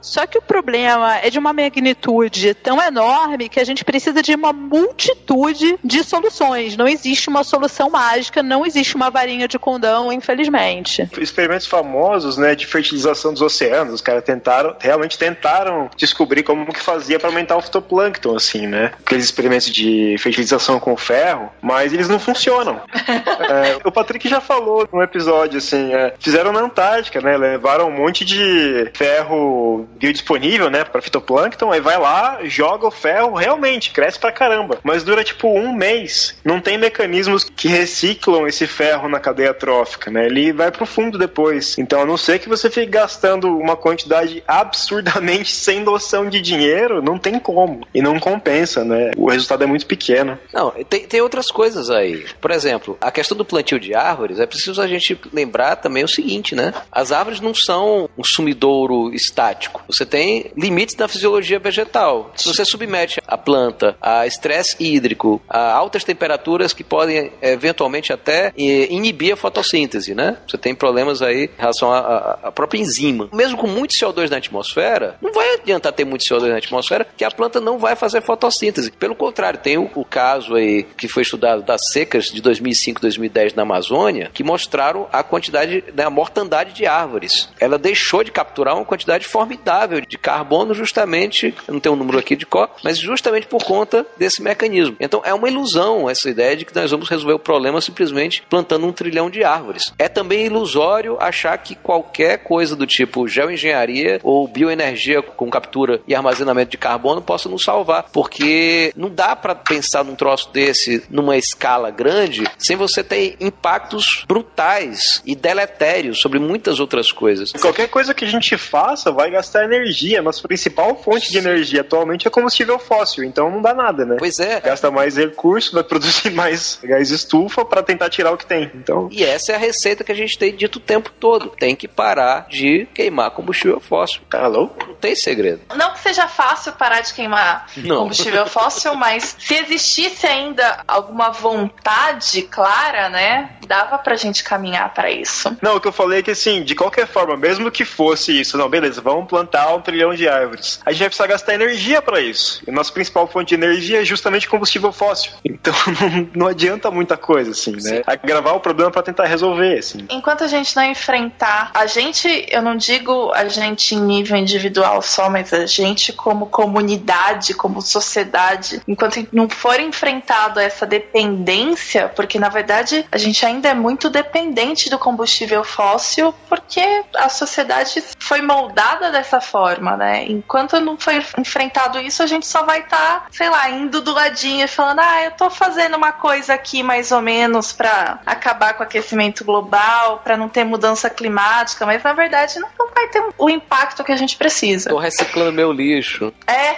Só que o problema é de uma magnitude tão enorme que a gente precisa de uma multitude de soluções. Não existe uma solução mágica, não existe uma varinha de condão, infelizmente. Experimentos famosos, né, de fertilização dos oceanos, os caras tentaram, realmente tentaram descobrir como que fazia para aumentar o fitoplâncton, assim, né? Aqueles experimentos de fertilização com ferro, mas eles não funcionam. é, o Patrick já falou num episódio, assim, é, fizeram na Antártica, né? Levaram um monte de ferro biodisponível, né, para fitoplâncton, aí vai lá, joga o ferro, realmente cresce pra caramba. Mas dura tipo um mês. Não tem mecanismos que reciclam esse ferro na cadeia trófica, né? Ele vai pro fundo depois. Então, a não ser que você fique gastando uma quantidade absurdamente sem noção de dinheiro, não tem como. E não compensa, né? O resultado é muito pequeno. Não, tem, tem outras coisas aí. Por exemplo, a questão do plantio de árvores, é preciso a gente lembrar também o seguinte, né? As árvores não são um sumidouro estático. Você tem limites na fisiologia vegetal. Se você submete a planta a estresse hídrico, a altas temperaturas que podem eventualmente até inibir a fotossíntese, né? Você tem problemas aí em relação à própria enzima. Mesmo com muito CO2 na atmosfera, não vai adiantar ter muito CO2 na atmosfera, que a planta não vai fazer fotossíntese. Pelo contrário, tem o, o caso aí que foi estudado das secas de 2005 2010 na Amazônia, que mostraram a quantidade, né, a mortandade de árvores. Ela deixou de capturar uma quantidade formidável de carbono justamente, eu não tenho um número aqui de cor, mas justamente por conta desse mecanismo. Então é uma ilusão essa ideia de que nós vamos resolver o problema simplesmente plantando um trilhão de árvores. É também ilusório achar que qualquer coisa do tipo geoengenharia ou bioenergia com captura e armazenamento de carbono possa nos salvar, porque não dá para pensar num troço desse numa escala grande sem você ter impactos brutais e deletérios sobre muitas outras coisas. Qualquer coisa que a gente faça vai gastar energia. Nossa principal fonte de energia atualmente é combustível fóssil, então não dá nada, né? Pois é. Gasta mais recurso, vai produzir mais gás estufa para tentar tirar o que tem. Então... E essa é a receita que a gente tem dito o tempo todo. Tem que parar de queimar combustível fóssil. Alô? Não tem segredo. Não que seja fácil parar de queimar Não. combustível fóssil, mas se existisse ainda alguma vontade clara, né, dava pra gente caminhar para isso. Não, o que eu falei é que assim, de qualquer forma, mesmo que fosse isso, não, beleza, vamos plantar um trilhão de árvores. A gente vai precisar gastar energia para isso. E a nossa principal fonte de energia é justamente combustível fóssil. Então não, não adianta muita coisa, assim, né? Agravar o problema para tentar resolver, assim. Enquanto a gente não enfrentar, a gente, eu não digo a gente em nível individual só, mas a gente como comunidade, como sociedade, enquanto não for enfrentado essa dependência, porque na verdade a gente ainda é muito dependente do combustível fóssil, porque a sociedade foi moldada dessa forma, né? Enquanto não foi enfrentado isso, a gente só vai estar, tá, sei lá, indo do ladinho e falando, ah, eu tô fazendo uma coisa aqui mais ou menos para acabar com o aquecimento global, para não ter mudança climática, mas na verdade não vai ter o impacto que a gente precisa. Tô reciclando meu lixo. É.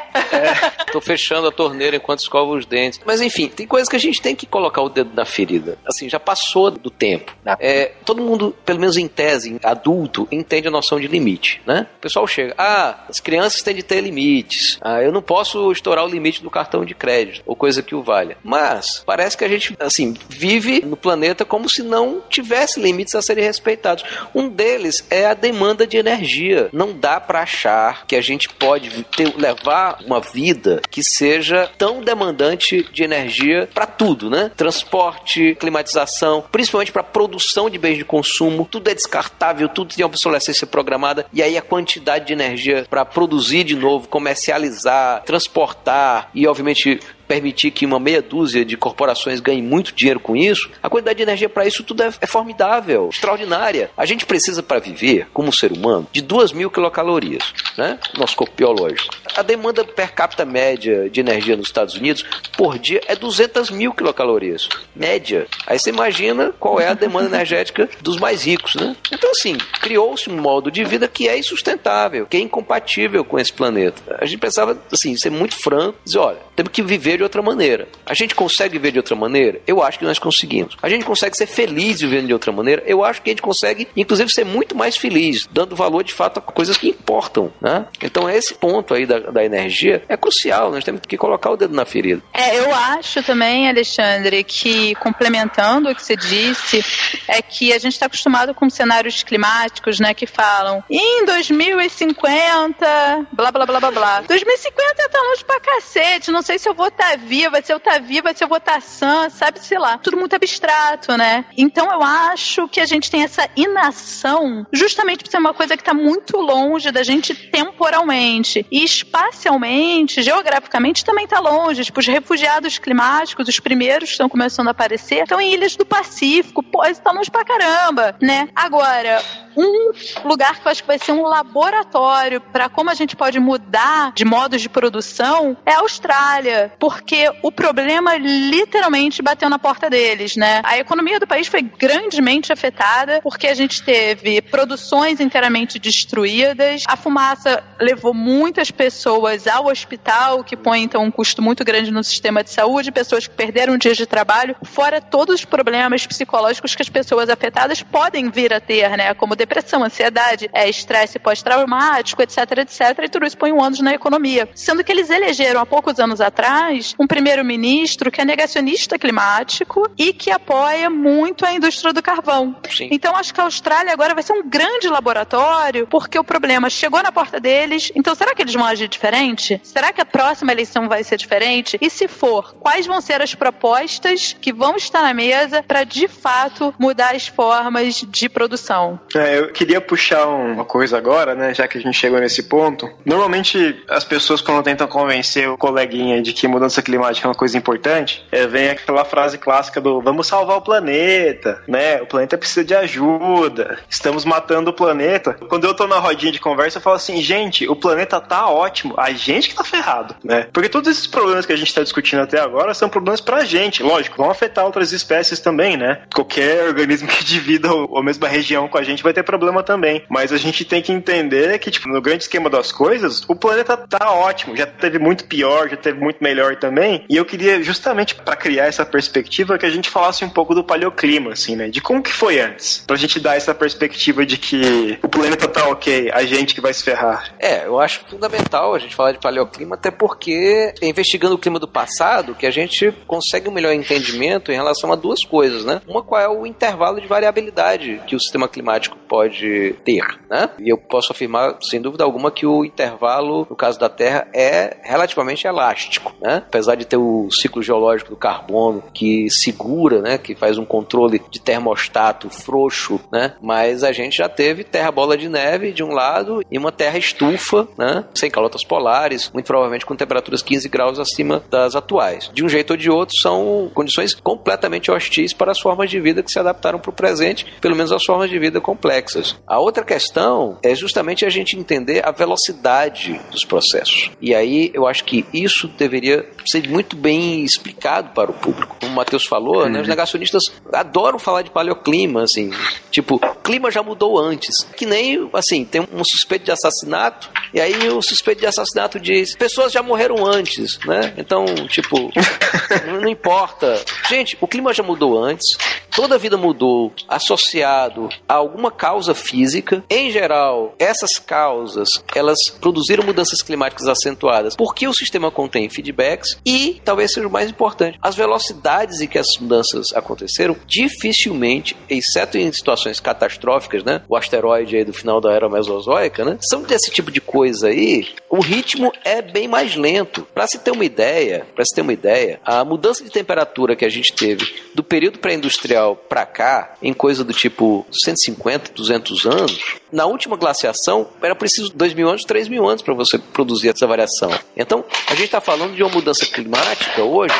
Tô fechando a torneira enquanto escovo os dentes. Mas enfim, tem coisas que a gente tem que colocar o dedo na ferida. Assim, já passou do tempo. É, todo mundo, pelo menos em tese, adulto, entende a noção de limite, né? O pessoal chega, ah, as crianças têm de ter limites. Ah, eu não posso estourar o limite do cartão de crédito, ou coisa que o valha. Mas, parece que a gente, assim, vive no planeta como se não tivesse limites a serem respeitados. Um deles é a demanda de energia. Não dá para achar que a gente pode ter, levar uma vida que seja tão demandante de energia para tudo, né? Transporte, climatização, principalmente para produção de bens de consumo, tudo é descartável, tudo tem obsolescência programada. E aí a quantidade de energia para produzir de novo, comercializar, transportar e obviamente permitir que uma meia dúzia de corporações ganhem muito dinheiro com isso, a quantidade de energia para isso tudo é, é, formidável, extraordinária. A gente precisa, para viver, como ser humano, de 2 mil quilocalorias, né? Nosso corpo biológico. A demanda per capita média de energia nos Estados Unidos por dia é 200 mil quilocalorias. Média. Aí você imagina qual é a demanda energética dos mais ricos, né? Então, assim, criou-se um modo de vida que é insustentável, que é incompatível com esse planeta. A gente pensava, assim, ser muito franco, dizer, olha, temos que viver de outra maneira. A gente consegue viver de outra maneira? Eu acho que nós conseguimos. A gente consegue ser feliz vivendo de outra maneira? Eu acho que a gente consegue, inclusive, ser muito mais feliz, dando valor de fato a coisas que importam, né? Então esse ponto aí da, da energia é crucial, nós temos que colocar o dedo na ferida. É, eu acho também, Alexandre, que complementando o que você disse, é que a gente está acostumado com cenários climáticos, né, que falam em 2050, blá blá blá blá blá. 2050 tá longe pra cacete, não sei se eu vou estar tá viva, se eu tá viva, se eu vou tá sã, sabe, sei lá. Tudo muito abstrato, né? Então eu acho que a gente tem essa inação justamente por ser uma coisa que está muito longe da gente temporalmente. E espacialmente, geograficamente, também está longe. Tipo, os refugiados climáticos, os primeiros que estão começando a aparecer, estão em ilhas do Pacífico. Pô, isso tá longe pra caramba, né? Agora, um lugar que eu acho que vai ser um laboratório para como a gente pode mudar de modos de produção é a Austrália, porque o problema literalmente bateu na porta deles, né? A economia do país foi grandemente afetada porque a gente teve produções inteiramente destruídas, a fumaça levou muitas pessoas ao hospital, que põe então um custo muito grande no sistema de saúde, pessoas que perderam dias de trabalho, fora todos os problemas psicológicos que as pessoas afetadas podem vir a ter, né? Como depressão, ansiedade, é, estresse pós-traumático, etc, etc. E tudo isso põe um ônus na economia. Sendo que eles elegeram há poucos anos atrás um primeiro-ministro que é negacionista climático e que apoia muito a indústria do carvão. Sim. Então acho que a Austrália agora vai ser um grande laboratório porque o problema chegou na porta deles. Então será que eles vão agir diferente? Será que a próxima eleição vai ser diferente? E se for, quais vão ser as propostas que vão estar na mesa para de fato mudar as formas de produção? É, eu queria puxar uma coisa agora, né? Já que a gente chegou nesse ponto. Normalmente, as pessoas, quando tentam convencer o coleguinha de que mudança climática é uma coisa importante, é, vem aquela frase clássica do vamos salvar o planeta, né? O planeta precisa de ajuda, estamos matando o planeta. Quando eu tô na rodinha de conversa, eu falo assim, gente, o planeta tá ótimo, a gente que tá ferrado, né? Porque todos esses problemas que a gente tá discutindo até agora são problemas pra gente, lógico, vão afetar outras espécies também, né? Qualquer organismo que divida a mesma região com a gente vai ter problema também. Mas a gente tem que entender que, tipo, no grande esquema das coisas, o planeta tá ótimo. Já teve muito pior, já teve muito melhor também. E eu queria, justamente para criar essa perspectiva, que a gente falasse um pouco do paleoclima, assim, né? De como que foi antes. Pra gente dar essa perspectiva de que o planeta tá ok, a gente que vai se ferrar. É, eu acho fundamental a gente falar de paleoclima, até porque é investigando o clima do passado que a gente consegue um melhor entendimento em relação a duas coisas, né? Uma qual é o intervalo de variabilidade que o sistema climático pode ter, né? E eu posso afirmar, sem dúvida alguma, que o intervalo, no caso da Terra, é relativamente elástico, né? Apesar de ter o ciclo geológico do carbono que segura, né? Que faz um controle de termostato frouxo, né? Mas a gente já teve terra bola de neve de um lado e uma terra estufa, né? Sem calotas polares, muito provavelmente com temperaturas 15 graus acima das atuais. De um jeito ou de outro, são condições completamente hostis para as formas de vida que se adaptaram para o presente, pelo menos as formas de vida complexas complexas. A outra questão é justamente a gente entender a velocidade dos processos. E aí eu acho que isso deveria ser muito bem explicado para o público. Como o Matheus falou, né, os uhum. negacionistas adoram falar de paleoclima, assim, tipo, o clima já mudou antes. Que nem, assim, tem um suspeito de assassinato, e aí o suspeito de assassinato diz, pessoas já morreram antes, né? Então, tipo, não importa. Gente, o clima já mudou antes, toda a vida mudou associado a alguma causa física. Em geral, essas causas, elas produziram mudanças climáticas acentuadas porque o sistema contém feedbacks e, talvez seja o mais importante, as velocidades em que as mudanças aconteceram dificilmente, exceto em situações catastróficas, né? O asteroide aí do final da era mesozoica, né? São desse tipo de coisa aí, o ritmo é bem mais lento. Para se ter uma ideia, para se ter uma ideia, a mudança de temperatura que a gente teve do período pré-industrial para cá, em coisa do tipo 150, 200 anos, na última glaciação era preciso 2 mil anos, 3 mil anos para você produzir essa variação. Então, a gente está falando de uma mudança climática hoje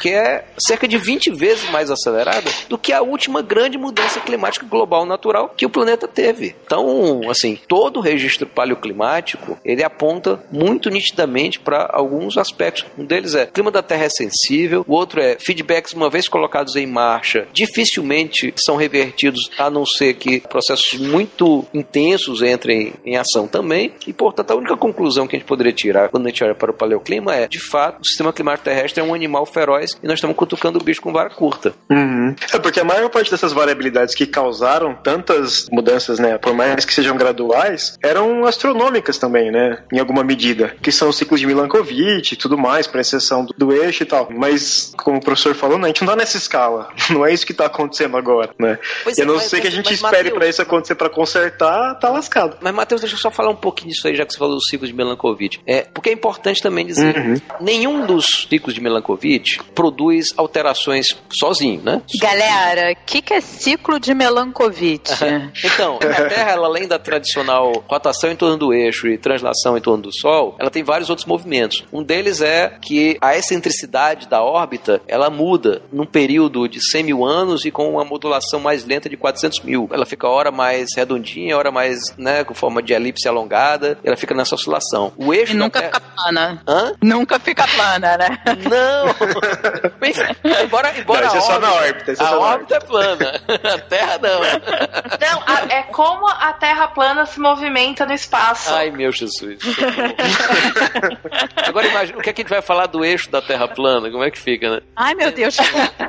que é cerca de 20 vezes mais acelerada do que a última grande mudança climática global natural que o planeta teve. Então, assim, todo o registro paleoclimático ele aponta muito nitidamente para alguns aspectos. Um deles é o clima da Terra é sensível, o outro é feedbacks uma vez colocados em marcha dificilmente são revertidos a não ser que processos muito intensos entrem em ação também. E portanto, a única conclusão que a gente poderia tirar quando a gente olha para o paleoclima é, de fato, o sistema climático terrestre é um animal feroz e nós estamos cutucando o bicho com vara curta. Uhum. É porque a maior parte dessas variabilidades que causaram tantas mudanças, né, por mais que sejam graduais, eram astronômicas também, né, em alguma medida, que são os ciclos de Milankovitch e tudo mais, para exceção do, do, eixo e tal. Mas, como o professor falou, né, a gente não dá nessa escala. Não é isso que está acontecendo agora, né? Pois e a não é, ser que a gente espere para isso acontecer para consertar, tá lascado. Mas, Matheus, deixa eu só falar um pouquinho disso aí, já que você falou dos ciclos de Milankovitch. É, porque é importante também dizer, uhum. nenhum dos ciclos de Milankovitch produz alterações sozinho, né? Galera, o que, que é ciclo de Milankovitch? então, a Terra, ela, além da tradicional rotação em torno do eixo e translação em torno do Sol, ela tem vários outros movimentos. Um deles é que a excentricidade da órbita, ela muda num período de 100 mil anos e com uma modulação mais lenta de 400 mil. Ela fica hora mais redondinha, hora mais, né, com forma de elipse alongada, ela fica nessa oscilação. O eixo e nunca terra... fica plana. Hã? Nunca fica plana, né? Não! embora embora não, a, órbita, é só na órbita, a órbita é plana. A Terra não. Não, a, é como a Terra plana se movimenta no espaço. Ai, meu Jesus. Agora imagina, o que, é que a gente vai falar do eixo da Terra plana? Como é que fica, né? Ai, meu Deus.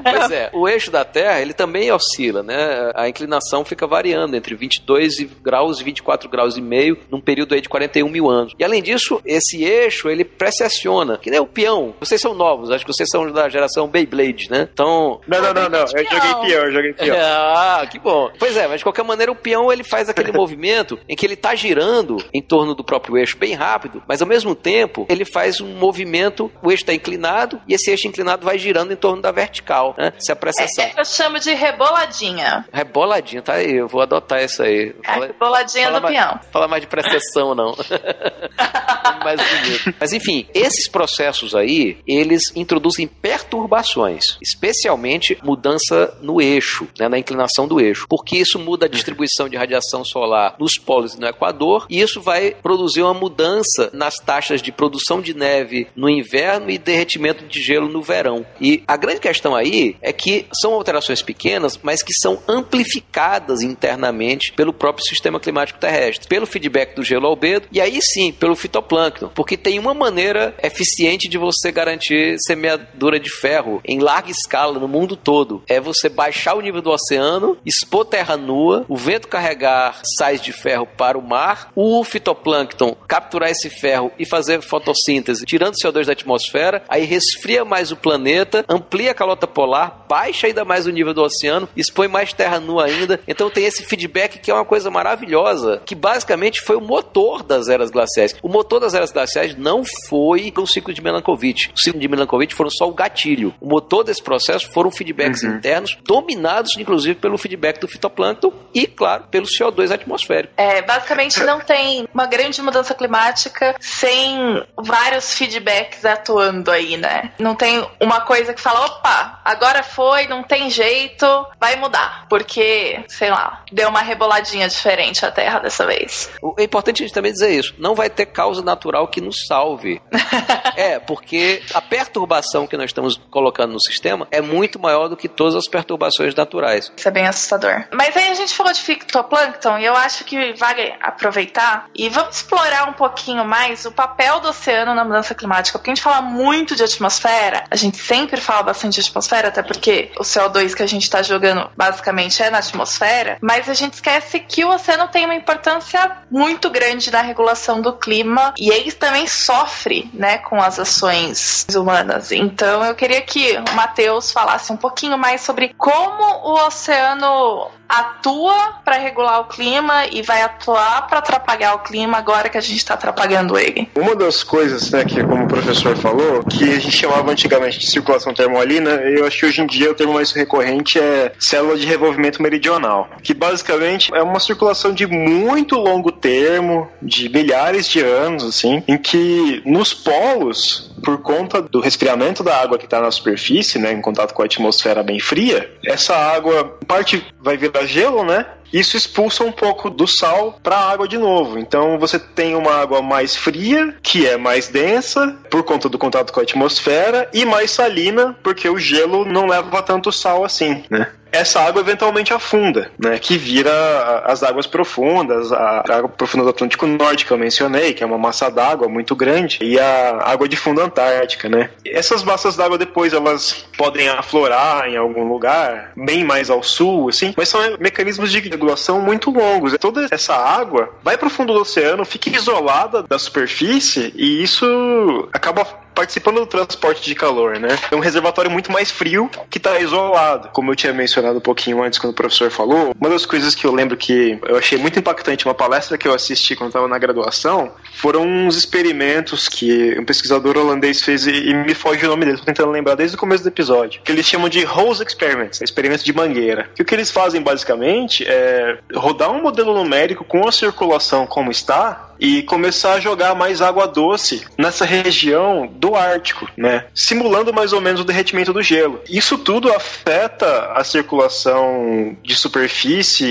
Pois é, o eixo da Terra, ele também oscila, né? A inclinação fica variando entre 22 graus e 24 graus e meio num período aí de 41 mil anos. E além disso, esse eixo, ele precessiona, que nem o peão. Vocês são novos, acho que vocês são da geração Beyblade, né? Então... Não, não, não, não. Eu joguei peão, eu joguei peão. Ah, que bom. Pois é, mas de qualquer maneira o peão, ele faz aquele movimento em que ele tá girando em torno do próprio eixo bem rápido, mas ao mesmo tempo, ele faz um movimento, o eixo está inclinado e esse eixo inclinado vai girando em torno da vertical, né? Se a pressão... É, é, eu chamo de reboladinha. Reboladinha, tá aí, eu vou adotar isso aí. É a reboladinha fala do mais, peão. Fala mais de precessão, não. mais bonito. Mas enfim, esses processos aí, eles introduzem perturbações, especialmente mudança no eixo, né, na inclinação do eixo, porque isso muda a distribuição de radiação solar nos polos e no Equador, e isso vai produzir uma mudança nas taxas de produção de neve no inverno e derretimento de gelo no verão. E a grande questão aí é que são alterações pequenas, mas que são amplificadas internamente pelo próprio sistema climático terrestre, pelo feedback do gelo albedo e aí sim pelo fitoplâncton, porque tem uma maneira eficiente de você garantir semeadura de ferro em larga escala no mundo todo. É você baixar o nível do oceano, expor terra nua, o vento carregar sais de ferro para o mar, o fitoplâncton capturar esse ferro e fazer fotossíntese, tirando CO2 da atmosfera, aí resfria mais o planeta, amplia a calota polar, baixa ainda mais o nível do oceano, expõe mais terra nua ainda. Então tem esse feedback que é uma coisa maravilhosa, que basicamente foi o motor das eras glaciais. O motor das eras glaciais não foi o ciclo de Milankovitch. O ciclo de Milankovitch foram só o gatilho. O motor desse processo foram feedbacks uhum. internos, dominados inclusive pelo feedback do fitoplâncton e, claro, pelo CO2 atmosférico. É, basicamente não tem uma grande mudança climática sem vários feedbacks atuando aí, né? Não tem uma coisa que fala, opa, agora foi, não tem jeito, vai mudar. Porque, sei lá, deu uma reboladinha diferente a Terra dessa vez. É importante a gente também dizer isso. Não vai ter causa natural que nos salve. é, porque a perturbação que nós estamos colocando no sistema é muito maior do que todas as perturbações naturais. Isso é bem assustador. Mas aí a gente falou de fitoplâncton e eu acho que vale aproveitar e vamos explorar um pouquinho mais o papel do oceano na mudança climática. Porque a gente fala muito de atmosfera, a gente sempre fala bastante de atmosfera, até porque o CO2 que a gente está jogando basicamente é na atmosfera, mas a gente esquece que o oceano tem uma importância muito grande na regulação do clima e ele também sofre, né, com as ações humanas. Então eu queria que o Matheus falasse um pouquinho mais sobre como o oceano atua para regular o clima e vai atuar para atrapalhar o clima agora que a gente está atrapalhando ele. Uma das coisas, né, que como o professor falou, que a gente chamava antigamente de circulação termoalina, eu acho que hoje em dia o termo mais recorrente é célula de revolvimento meridional, que basicamente é uma circulação de muito longo termo, de milhares de anos, assim, em que nos polos, por conta do resfriamento da água que está na superfície, né, em contato com a atmosfera bem fria, essa água, parte vai virar gelo, né? Isso expulsa um pouco do sal para a água de novo. Então você tem uma água mais fria, que é mais densa por conta do contato com a atmosfera, e mais salina, porque o gelo não leva tanto sal assim, né? essa água eventualmente afunda, né? Que vira as águas profundas, a água profunda do Atlântico Norte que eu mencionei, que é uma massa d'água muito grande, e a água de fundo antártica, né? Essas massas d'água depois elas podem aflorar em algum lugar, bem mais ao sul, assim, mas são mecanismos de regulação muito longos. Toda essa água vai para o fundo do oceano, fica isolada da superfície e isso acaba participando do transporte de calor, né? É um reservatório muito mais frio que está isolado. Como eu tinha mencionado um pouquinho antes quando o professor falou, uma das coisas que eu lembro que eu achei muito impactante, uma palestra que eu assisti quando estava na graduação, foram uns experimentos que um pesquisador holandês fez e, e me foge o nome dele, tô tentando lembrar desde o começo do episódio, que eles chamam de Hose Experiments, experimentos de mangueira. Que o que eles fazem basicamente é rodar um modelo numérico com a circulação como está e começar a jogar mais água doce nessa região do Ártico, né? Simulando mais ou menos o derretimento do gelo. Isso tudo afeta a circulação de superfície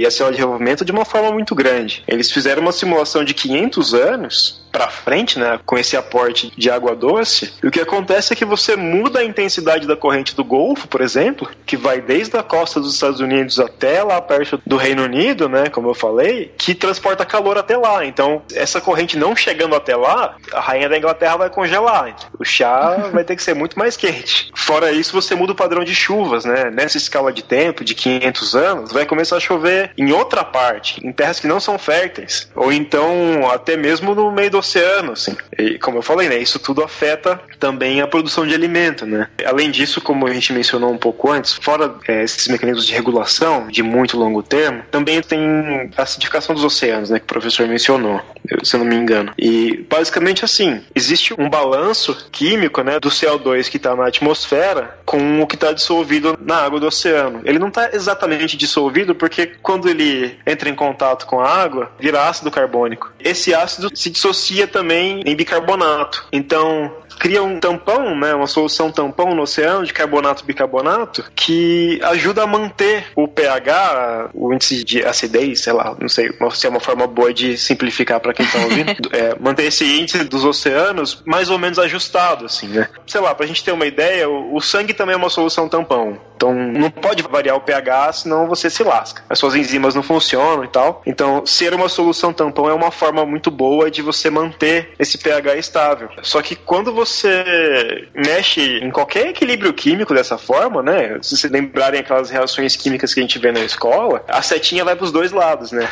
e a célula de revolvimento de uma forma muito grande. Eles fizeram uma simulação de 500 anos para frente, né, com esse aporte de água doce, o que acontece é que você muda a intensidade da corrente do Golfo, por exemplo, que vai desde a costa dos Estados Unidos até lá perto do Reino Unido, né, como eu falei, que transporta calor até lá. Então, essa corrente não chegando até lá, a rainha da Inglaterra vai congelar. O chá vai ter que ser muito mais quente. Fora isso, você muda o padrão de chuvas, né? Nessa escala de tempo de 500 anos, vai começar a chover em outra parte, em terras que não são férteis, ou então até mesmo no meio do oceano, assim. E como eu falei, né, isso tudo afeta também a produção de alimento, né? Além disso, como a gente mencionou um pouco antes, fora é, esses mecanismos de regulação de muito longo termo, também tem a acidificação dos oceanos, né, que o professor mencionou, se eu não me engano. E basicamente assim, existe um balanço químico, né, do CO2 que está na atmosfera com o que está dissolvido na água do oceano. Ele não está exatamente dissolvido porque quando ele entra em contato com a água, vira ácido carbônico. Esse ácido se dissocia também em bicarbonato. Então, cria um tampão, né, uma solução tampão no oceano de carbonato bicarbonato que ajuda a manter o pH, o índice de acidez, sei lá, não sei se é uma forma boa de simplificar para quem está ouvindo, é, manter esse índice dos oceanos mais ou menos ajustado, assim, né? Sei lá, para a gente ter uma ideia, o, o sangue também é uma solução tampão. Então não pode variar o pH, senão você se lasca. As suas enzimas não funcionam e tal. Então, ser uma solução tampão é uma forma muito boa de você manter esse pH estável. Só que quando você mexe em qualquer equilíbrio químico dessa forma, né? Se vocês lembrarem aquelas reações químicas que a gente vê na escola, a setinha vai para os dois lados, né?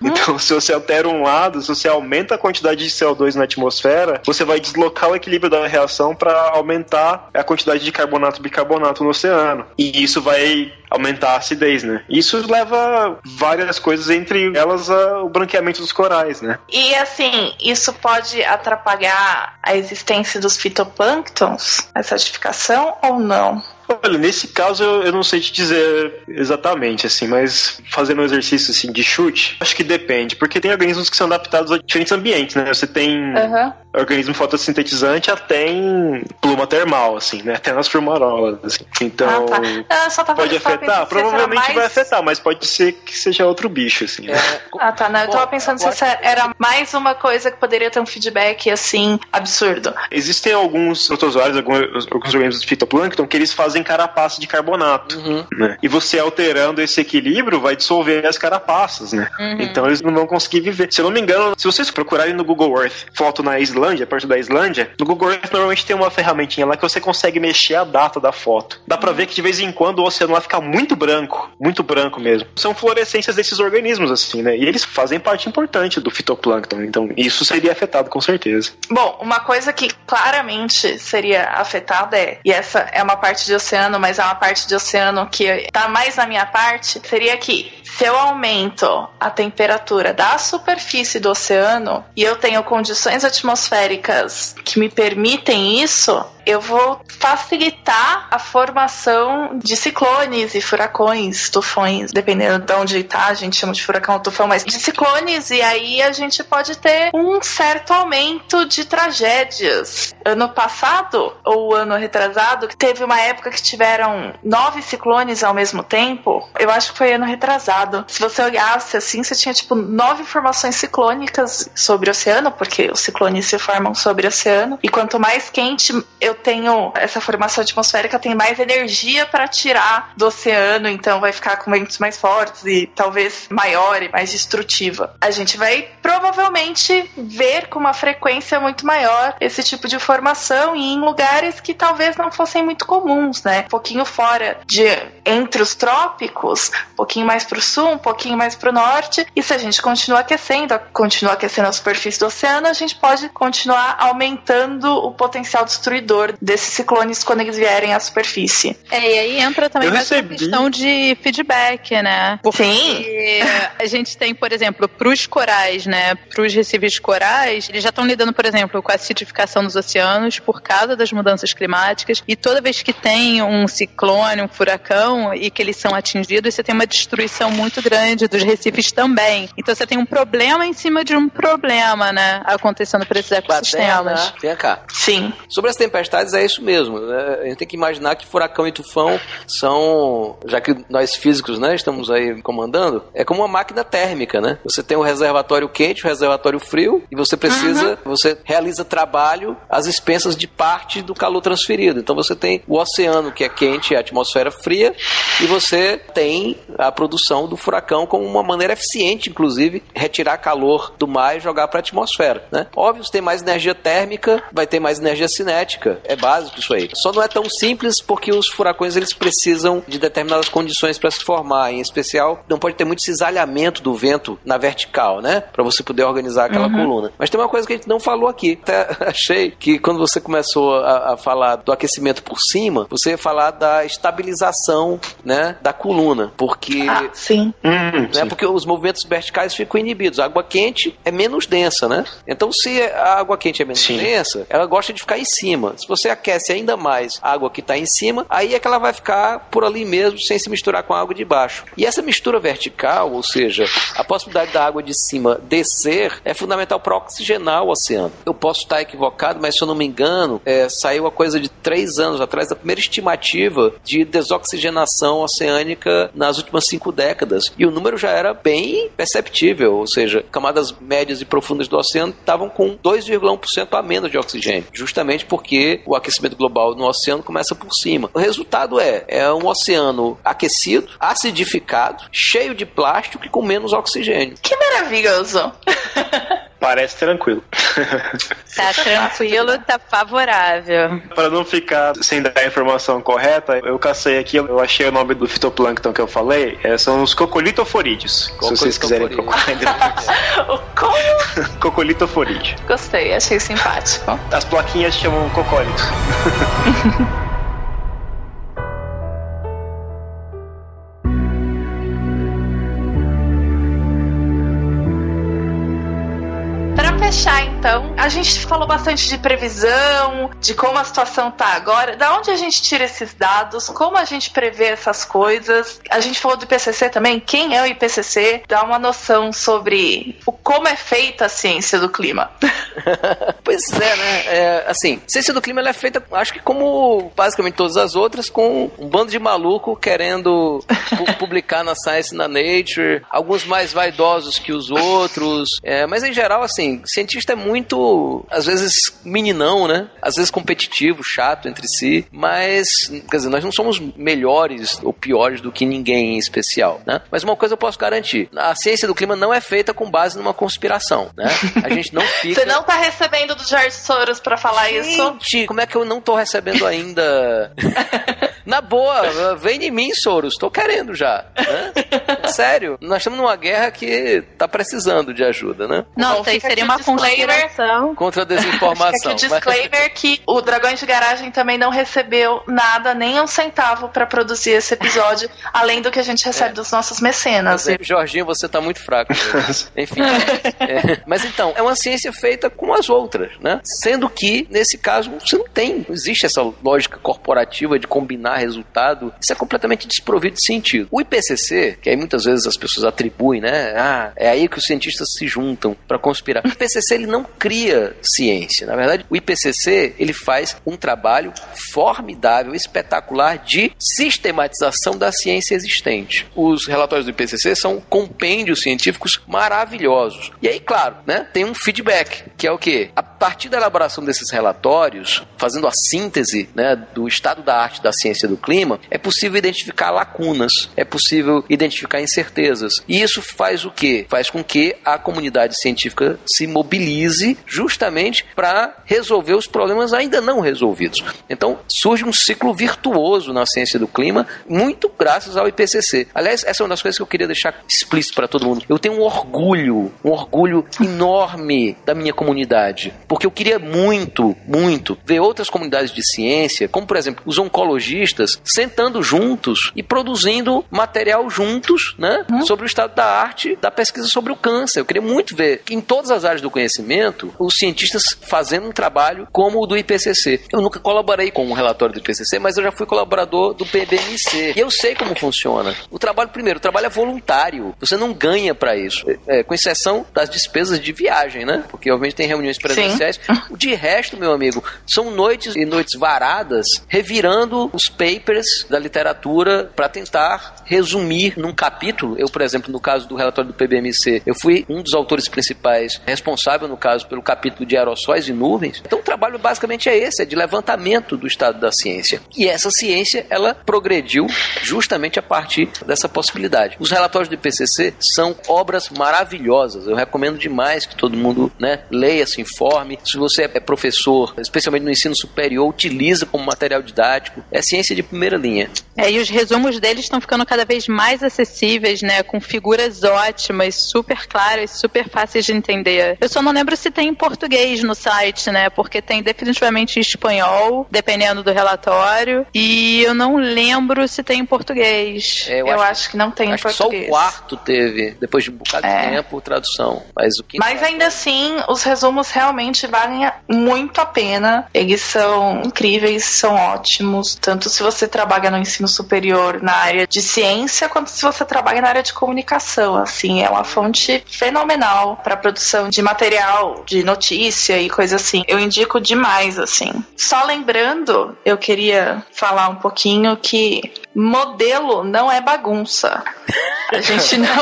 Então, se você altera um lado, se você aumenta a quantidade de CO2 na atmosfera, você vai deslocar o equilíbrio da reação para aumentar a quantidade de carbonato e bicarbonato no oceano. E isso vai aumentar a acidez, né? Isso leva várias coisas, entre elas o branqueamento dos corais, né? E assim, isso pode atrapalhar a existência dos fitoplânctons, a certificação ou não? Olha, nesse caso eu, eu, não sei te dizer exatamente, assim, mas fazendo um exercício assim, de chute, acho que depende, porque tem organismos que são adaptados a diferentes ambientes, né? Você tem uhum. organismo fotossintetizante até em pluma termal, assim, né? Até nas fumarolas, assim. Então, ah, tá. pode afetar? Provavelmente mais... vai afetar, mas pode ser que seja outro bicho, assim. Né? É... Ah, tá. Não, eu tava pensando se era mais uma coisa que poderia ter um feedback, assim, absurdo. Existem alguns protozoários, alguns, alguns organismos de fitoplâncton que eles fazem fazem carapaça de carbonato. Uhum. Né? E você alterando esse equilíbrio vai dissolver as carapaças, né? Uhum. Então eles não vão conseguir viver. Se eu não me engano, se vocês procurarem no Google Earth foto na Islândia, perto da Islândia, no Google Earth normalmente tem uma ferramentinha lá que você consegue mexer a data da foto. Dá pra ver que de vez em quando o oceano lá fica muito branco, muito branco mesmo. São fluorescências desses organismos, assim, né? E eles fazem parte importante do fitoplâncton. Então isso seria afetado com certeza. Bom, uma coisa que claramente seria afetada é, e essa é uma parte de oceano, mas é uma parte de oceano que tá mais na minha parte, seria que se eu aumento a temperatura da superfície do oceano e eu tenho condições atmosféricas que me permitem isso, eu vou facilitar a formação de ciclones e furacões, tufões, dependendo de onde tá, a gente chama de furacão ou tufão, mas de ciclones, e aí a gente pode ter um certo aumento de tragédias. Ano passado, ou ano retrasado, teve uma época que tiveram nove ciclones ao mesmo tempo, eu acho que foi ano retrasado. Se você olhasse assim, você tinha tipo nove formações ciclônicas sobre o oceano, porque os ciclones se formam sobre o oceano, e quanto mais quente eu tenho essa formação atmosférica, tem mais energia para tirar do oceano, então vai ficar com ventos mais fortes e talvez maior e mais destrutiva. A gente vai provavelmente ver com uma frequência muito maior esse tipo de formação e em lugares que talvez não fossem muito comuns, né? Um pouquinho fora de entre os trópicos, um pouquinho mais para o sul, um pouquinho mais para o norte. E se a gente continuar aquecendo, continuar aquecendo a superfície do oceano, a gente pode continuar aumentando o potencial destruidor desses ciclones quando eles vierem à superfície. É, e aí entra também mais uma questão de feedback, né? Porque Sim. a gente tem, por exemplo, para os corais, né? Para os recifes corais, eles já estão lidando, por exemplo, com a acidificação dos oceanos por causa das mudanças climáticas. E toda vez que tem um ciclone, um furacão e que eles são atingidos, você tem uma destruição muito grande dos recifes também. Então você tem um problema em cima de um problema, né? Acontecendo para esses ecossistemas. Vem cá. Sim. Sobre as tempestades é isso mesmo. né? A gente tem que imaginar que furacão e tufão são, já que nós físicos, né, estamos aí comandando, é como uma máquina térmica, né? Você tem o reservatório quente, o reservatório frio, e você precisa, você realiza trabalho às expensas de parte do calor transferido. Então você tem o oceano que é quente, a atmosfera fria, e você tem a produção do furacão como uma maneira eficiente, inclusive, retirar calor do mar e jogar para a atmosfera, né? Óbvio, se tem mais energia térmica, vai ter mais energia cinética. É básico isso aí. Só não é tão simples porque os furacões eles precisam de determinadas condições para se formar. Em especial, não pode ter muito cisalhamento do vento na vertical, né? Para você poder organizar aquela coluna. Mas tem uma coisa que a gente não falou aqui. Até achei que quando você começou a, a falar do aquecimento por cima, você ia falar da estabilização, né, da coluna, porque Ah, sim. Hum, né? sim. Porque os movimentos verticais ficam inibidos. A água quente é menos densa, né? Então, se a água quente é menos Sim. densa, ela gosta de ficar em cima. Se você aquece ainda mais a água que está em cima, aí é que ela vai ficar por ali mesmo, sem se misturar com a água de baixo. E essa mistura vertical, ou seja, a possibilidade da água de cima descer, é fundamental para oxigenar o oceano. Eu posso estar equivocado, mas se eu não me engano, é, saiu a coisa de três anos atrás da primeira estimativa de desoxigenação oceânica nas últimas cinco décadas. E o número já era bem perceptível, ou seja, camadas médias e profundas do oceano estavam com 2,1% a menos de oxigênio, justamente porque o aquecimento global no oceano começa por cima. O resultado é, é um oceano aquecido, acidificado, cheio de plástico e com menos oxigênio. Que maravilhoso. Parece tranquilo. Tá tranquilo, tá favorável. Para não ficar sem dar a informação correta, eu cacei aqui, eu achei o nome do fitoplâncton que eu falei, é, são os cocolitoforídeos. Se vocês quiserem procurar como? Cocolitoforídeo. Gostei, achei simpático. As plaquinhas chamam cocólito. A gente falou bastante de previsão, de como a situação tá agora, da onde a gente tira esses dados, como a gente prevê essas coisas. A gente falou do IPCC também, quem é o IPCC, dá uma noção sobre o como é feita a ciência do clima. Pois é, né? É, assim, ciência do clima é feita, acho que como basicamente todas as outras, com um bando de maluco querendo pu- publicar na Science na Nature, alguns mais vaidosos que os outros. É, mas em geral, assim, cientista é muito, às vezes, meninão, né? Às vezes competitivo, chato entre si, mas, quer dizer, nós não somos melhores ou piores do que ninguém em especial, né? Mas uma coisa eu posso garantir, a ciência do clima não é feita com base numa conspiração, né? A gente não fica... Você não tá recebendo do George Soros pra falar Gente, isso? como é que eu não tô recebendo ainda? Na boa, vem de mim, Soros, tô querendo já. Né? Sério, nós estamos numa guerra que tá precisando de ajuda, né? Não, Bom, fica seria uma conspiração. Contra a Fica desinformação. aqui o disclaimer que o Dragões de Garagem também não recebeu nada, nem um centavo pra produzir esse episódio, além do que a gente recebe dos nossos mecenas. Mas, Jorginho, você tá muito fraco. mesmo. Enfim. É, mas então, é uma ciência feita com as outras, né? Sendo que, nesse caso, você não tem. Não existe essa lógica corporativa de combinar resultado. Isso é completamente desprovido de sentido. O IPCC, que aí muitas vezes as pessoas atribuem, né? Ah, é aí que os cientistas se juntam para conspirar. O IPCC, ele não cria ciência. Na verdade, o IPCC, ele faz um trabalho formidável, espetacular de sistematização da ciência existente. Os relatórios do IPCC são compêndios científicos maravilhosos. E aí, claro, né, tem um feedback, que é o quê? A partir da elaboração desses relatórios, fazendo a síntese né, do estado da arte da ciência do clima, é possível identificar lacunas, é possível identificar incertezas. E isso faz o quê? Faz com que a comunidade científica se mobilize justamente para resolver os problemas ainda não resolvidos. Então, surge um ciclo virtuoso na ciência do clima, muito graças ao IPCC. Aliás, essa é uma das coisas que eu queria deixar explícito para todo mundo. Eu tenho um orgulho, um orgulho enorme da minha comunidade, porque eu queria muito, muito ver outras comunidades de ciência, como por exemplo os oncologistas, sentando juntos e produzindo material juntos, né, sobre o estado da arte da pesquisa sobre o câncer. Eu queria muito ver que em todas as áreas do conhecimento os cientistas fazendo um trabalho como o do IPCC. Eu nunca colaborei com um relatório do IPCC, mas eu já fui colaborador do PBMC e eu sei como funciona. O trabalho primeiro, o trabalho é voluntário. Você não ganha para isso, É, com exceção das despesas de viagem, né? Porque obviamente tem reuniões presenciais. De resto, meu amigo, são noites e noites varadas revirando os papers da literatura para tentar resumir num capítulo. Eu, por exemplo, no caso do relatório do PBMC, eu fui um dos autores principais responsável, no caso, pelo capítulo de aerossóis e nuvens. Então, o trabalho basicamente é esse, é de levantamento do estado da ciência. E essa ciência, ela progrediu justamente a partir dessa possibilidade. Os relatórios do IPCC são obras maravilhosas. Eu recomendo demais que todo mundo né, leia, se informe. Se você é professor, especialmente no ensino superior, utiliza como material didático. É ciência de primeira linha. É, e os resumos deles estão ficando cada vez mais acessíveis, né? Com figuras ótimas, super claras, super fáceis de entender. Eu só não lembro se tem em português no site, né? Porque tem definitivamente em espanhol, dependendo do relatório. E eu não lembro se tem em português. É, Eu, acho, que não tem em Acho que só português. o quarto teve, depois de um bocado É. de tempo, tradução. Mas o que Mas ainda assim, os resumos realmente valem muito a pena. Eles são incríveis, são ótimos. Tanto se você trabalha no ensino superior na área de ciência, quanto se você trabalha na área de comunicação. Assim, é uma fonte fenomenal para produção de material, de notícia e coisa assim. Eu indico demais, assim. Só lembrando, eu queria falar um pouquinho que modelo não é bagunça. A gente não.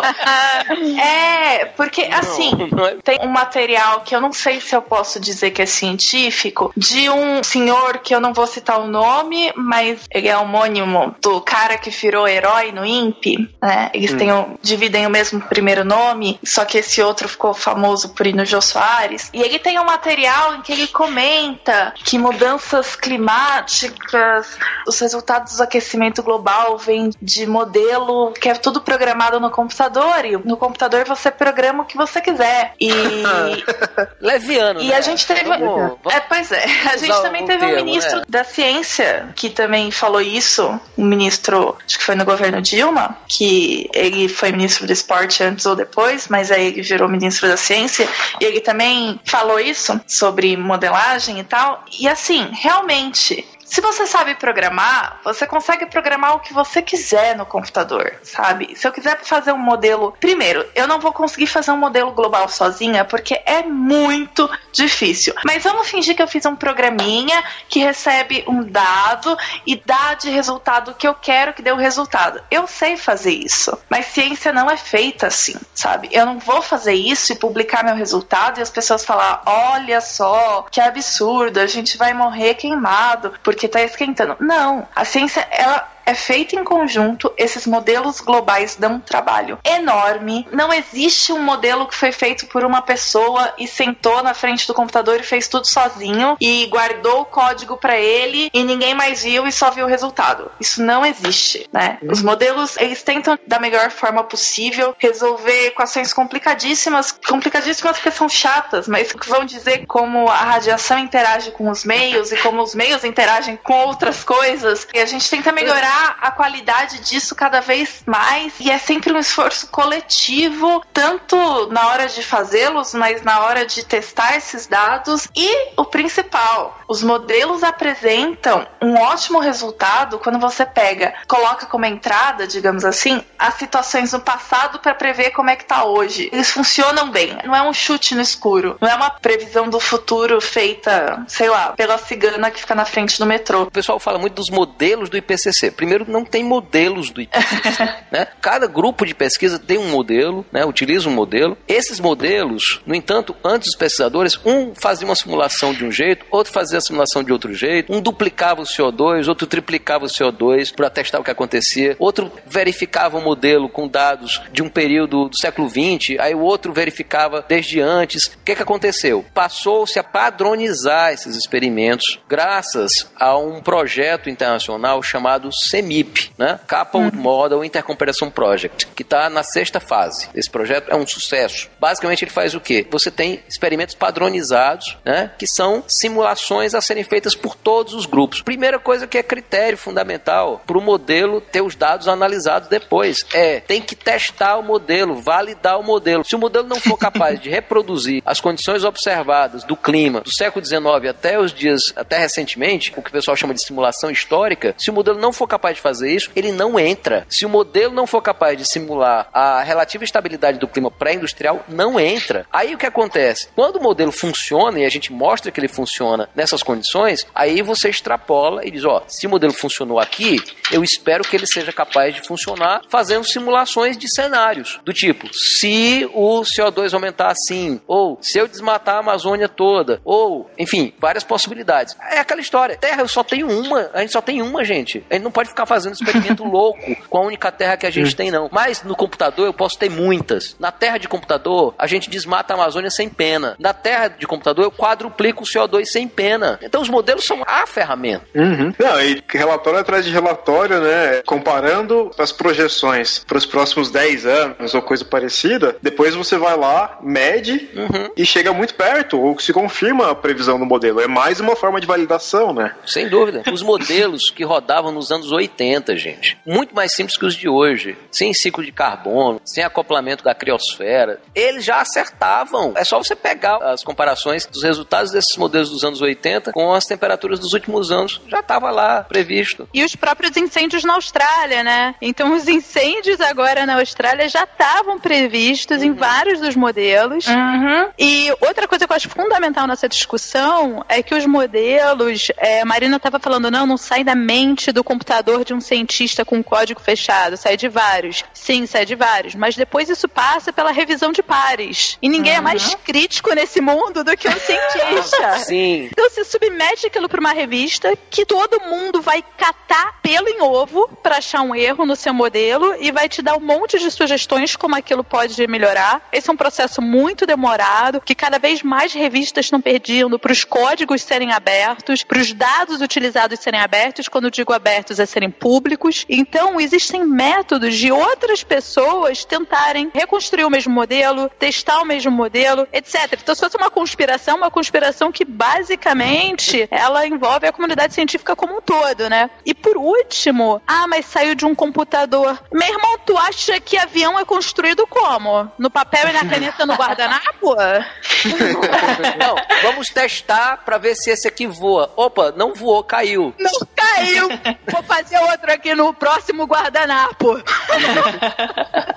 É, porque assim, não é- tem um material que eu não sei se eu posso dizer que é científico, de um senhor que eu não vou citar o nome, mas ele é homônimo do cara que virou herói no INPE, né? Eles têm o- dividem o mesmo primeiro nome, só que esse outro ficou famoso por ir no Jô Soares. E ele tem um material em que ele comenta que mudanças climáticas, os resultados do aquecimento global vêm de modelo que é tudo programado no computador, e no computador você programa o que você quiser. E Leviano, e né? a gente teve. Vamos- vamos É, pois é. A gente também teve um termo, ministro né? da ciência que também falou isso. Um ministro, acho que foi no governo Dilma, que ele foi ministro do esporte antes ou depois, mas aí ele virou ministro da ciência. E ele também falou isso sobre modelagem e tal. E assim, realmente. Se você sabe programar, você consegue programar o que você quiser no computador, sabe? Se eu quiser fazer um modelo, primeiro, eu não vou conseguir fazer um modelo global sozinha porque é muito difícil. Mas vamos fingir que eu fiz um programinha que recebe um dado e dá de resultado o que eu quero que dê o resultado. Eu sei fazer isso, mas ciência não é feita assim, sabe? Eu não vou fazer isso e publicar meu resultado e as pessoas falar: olha só, que absurdo, a gente vai morrer queimado porque tá esquentando. Não, a ciência, ela é feita em conjunto, esses modelos globais dão um trabalho enorme. Não existe um modelo que foi feito por uma pessoa e sentou na frente do computador e fez tudo sozinho e guardou o código para ele e ninguém mais viu e só viu o resultado. Isso não existe, né? Os modelos, eles tentam da melhor forma possível resolver equações complicadíssimas, complicadíssimas porque são chatas, mas que vão dizer como a radiação interage com os meios e como os meios interagem com outras coisas. E a gente tenta melhorar a qualidade disso cada vez mais e é sempre um esforço coletivo, tanto na hora de fazê-los, mas na hora de testar esses dados e o principal, os modelos apresentam um ótimo resultado quando você pega, coloca como entrada, digamos assim, as situações no passado para prever como é que tá hoje. Eles funcionam bem, não é um chute no escuro, não é uma previsão do futuro feita, sei lá, pela cigana que fica na frente do metrô. O pessoal fala muito dos modelos do IPCC primeiro, não tem modelos do IPCC. né? Cada grupo de pesquisa tem um modelo, né? utiliza um modelo. Esses modelos, no entanto, antes dos pesquisadores, um fazia uma simulação de um jeito, outro fazia a simulação de outro jeito, um duplicava o CO2, outro triplicava o CO2 para testar o que acontecia, outro verificava o modelo com dados de um período do século XX, aí o outro verificava desde antes. O que, que aconteceu? Passou-se a padronizar esses experimentos graças a um projeto internacional chamado CEMIP, né? Coupled uhum. Model Intercomparison Project, que está na sexta fase. Esse projeto é um sucesso. Basicamente, ele faz o quê? Você tem experimentos padronizados, né? Que são simulações a serem feitas por todos os grupos. Primeira coisa que é critério fundamental para o modelo ter os dados analisados depois é tem que testar o modelo, validar o modelo. Se o modelo não for capaz de reproduzir as condições observadas do clima do século XIX até os dias, até recentemente, o que o pessoal chama de simulação histórica, se o modelo não for capaz capaz de fazer isso, ele não entra. Se o modelo não for capaz de simular a relativa estabilidade do clima pré-industrial, não entra. Aí o que acontece? Quando o modelo funciona e a gente mostra que ele funciona nessas condições, aí você extrapola e diz: ó, se o modelo funcionou aqui, eu espero que ele seja capaz de funcionar fazendo simulações de cenários do tipo: se o CO2 aumentar assim, ou se eu desmatar a Amazônia toda, ou enfim, várias possibilidades. É aquela história. Terra eu só tenho uma, a gente só tem uma, gente. A gente não pode ficar fazendo experimento louco com a única terra que a gente tem, não. Mas no computador eu posso ter muitas. Na terra de computador, a gente desmata a Amazônia sem pena. Na terra de computador, eu quadruplico o CO2 sem pena. Então os modelos são a ferramenta. Uhum. Não, e relatório atrás de relatório, né? Comparando as projeções para os próximos 10 anos ou coisa parecida, depois você vai lá, mede uhum. e chega muito perto, ou se confirma a previsão do modelo. É mais uma forma de validação, né? Sem dúvida. Os modelos que rodavam nos anos 80 80, gente. Muito mais simples que os de hoje. Sem ciclo de carbono, sem acoplamento da criosfera. Eles já acertavam. É só você pegar as comparações dos resultados desses modelos dos anos 80 com as temperaturas dos últimos anos. Já estava lá previsto. E os próprios incêndios na Austrália, né? Então os incêndios agora na Austrália já estavam previstos uhum. em vários dos modelos. Uhum. E outra coisa que eu acho fundamental nessa discussão é que os modelos, é, a Marina estava falando, não, não sai da mente do computador de um cientista com um código fechado, sai de vários. Sim, sai de vários. Mas depois isso passa pela revisão de pares. E ninguém uhum. é mais crítico nesse mundo do que um cientista. Sim. Então você submete aquilo para uma revista que todo mundo vai catar pelo em ovo para achar um erro no seu modelo e vai te dar um monte de sugestões como aquilo pode melhorar. Esse é um processo muito demorado, que cada vez mais revistas estão perdendo para os códigos serem abertos, para os dados utilizados serem abertos. Quando digo abertos, é serem públicos. Então, existem métodos de outras pessoas tentarem reconstruir o mesmo modelo, testar o mesmo modelo, etc. Então, se fosse uma conspiração, uma conspiração que basicamente ela envolve a comunidade científica como um todo, né? E por último, ah, mas saiu de um computador. Meu irmão, tu acha que avião é construído como? No papel e na caneta no guardanapo? Não, vamos testar pra ver se esse aqui voa. Opa, não voou, caiu. Não caiu! Vou fazer outro aqui no próximo guardanapo.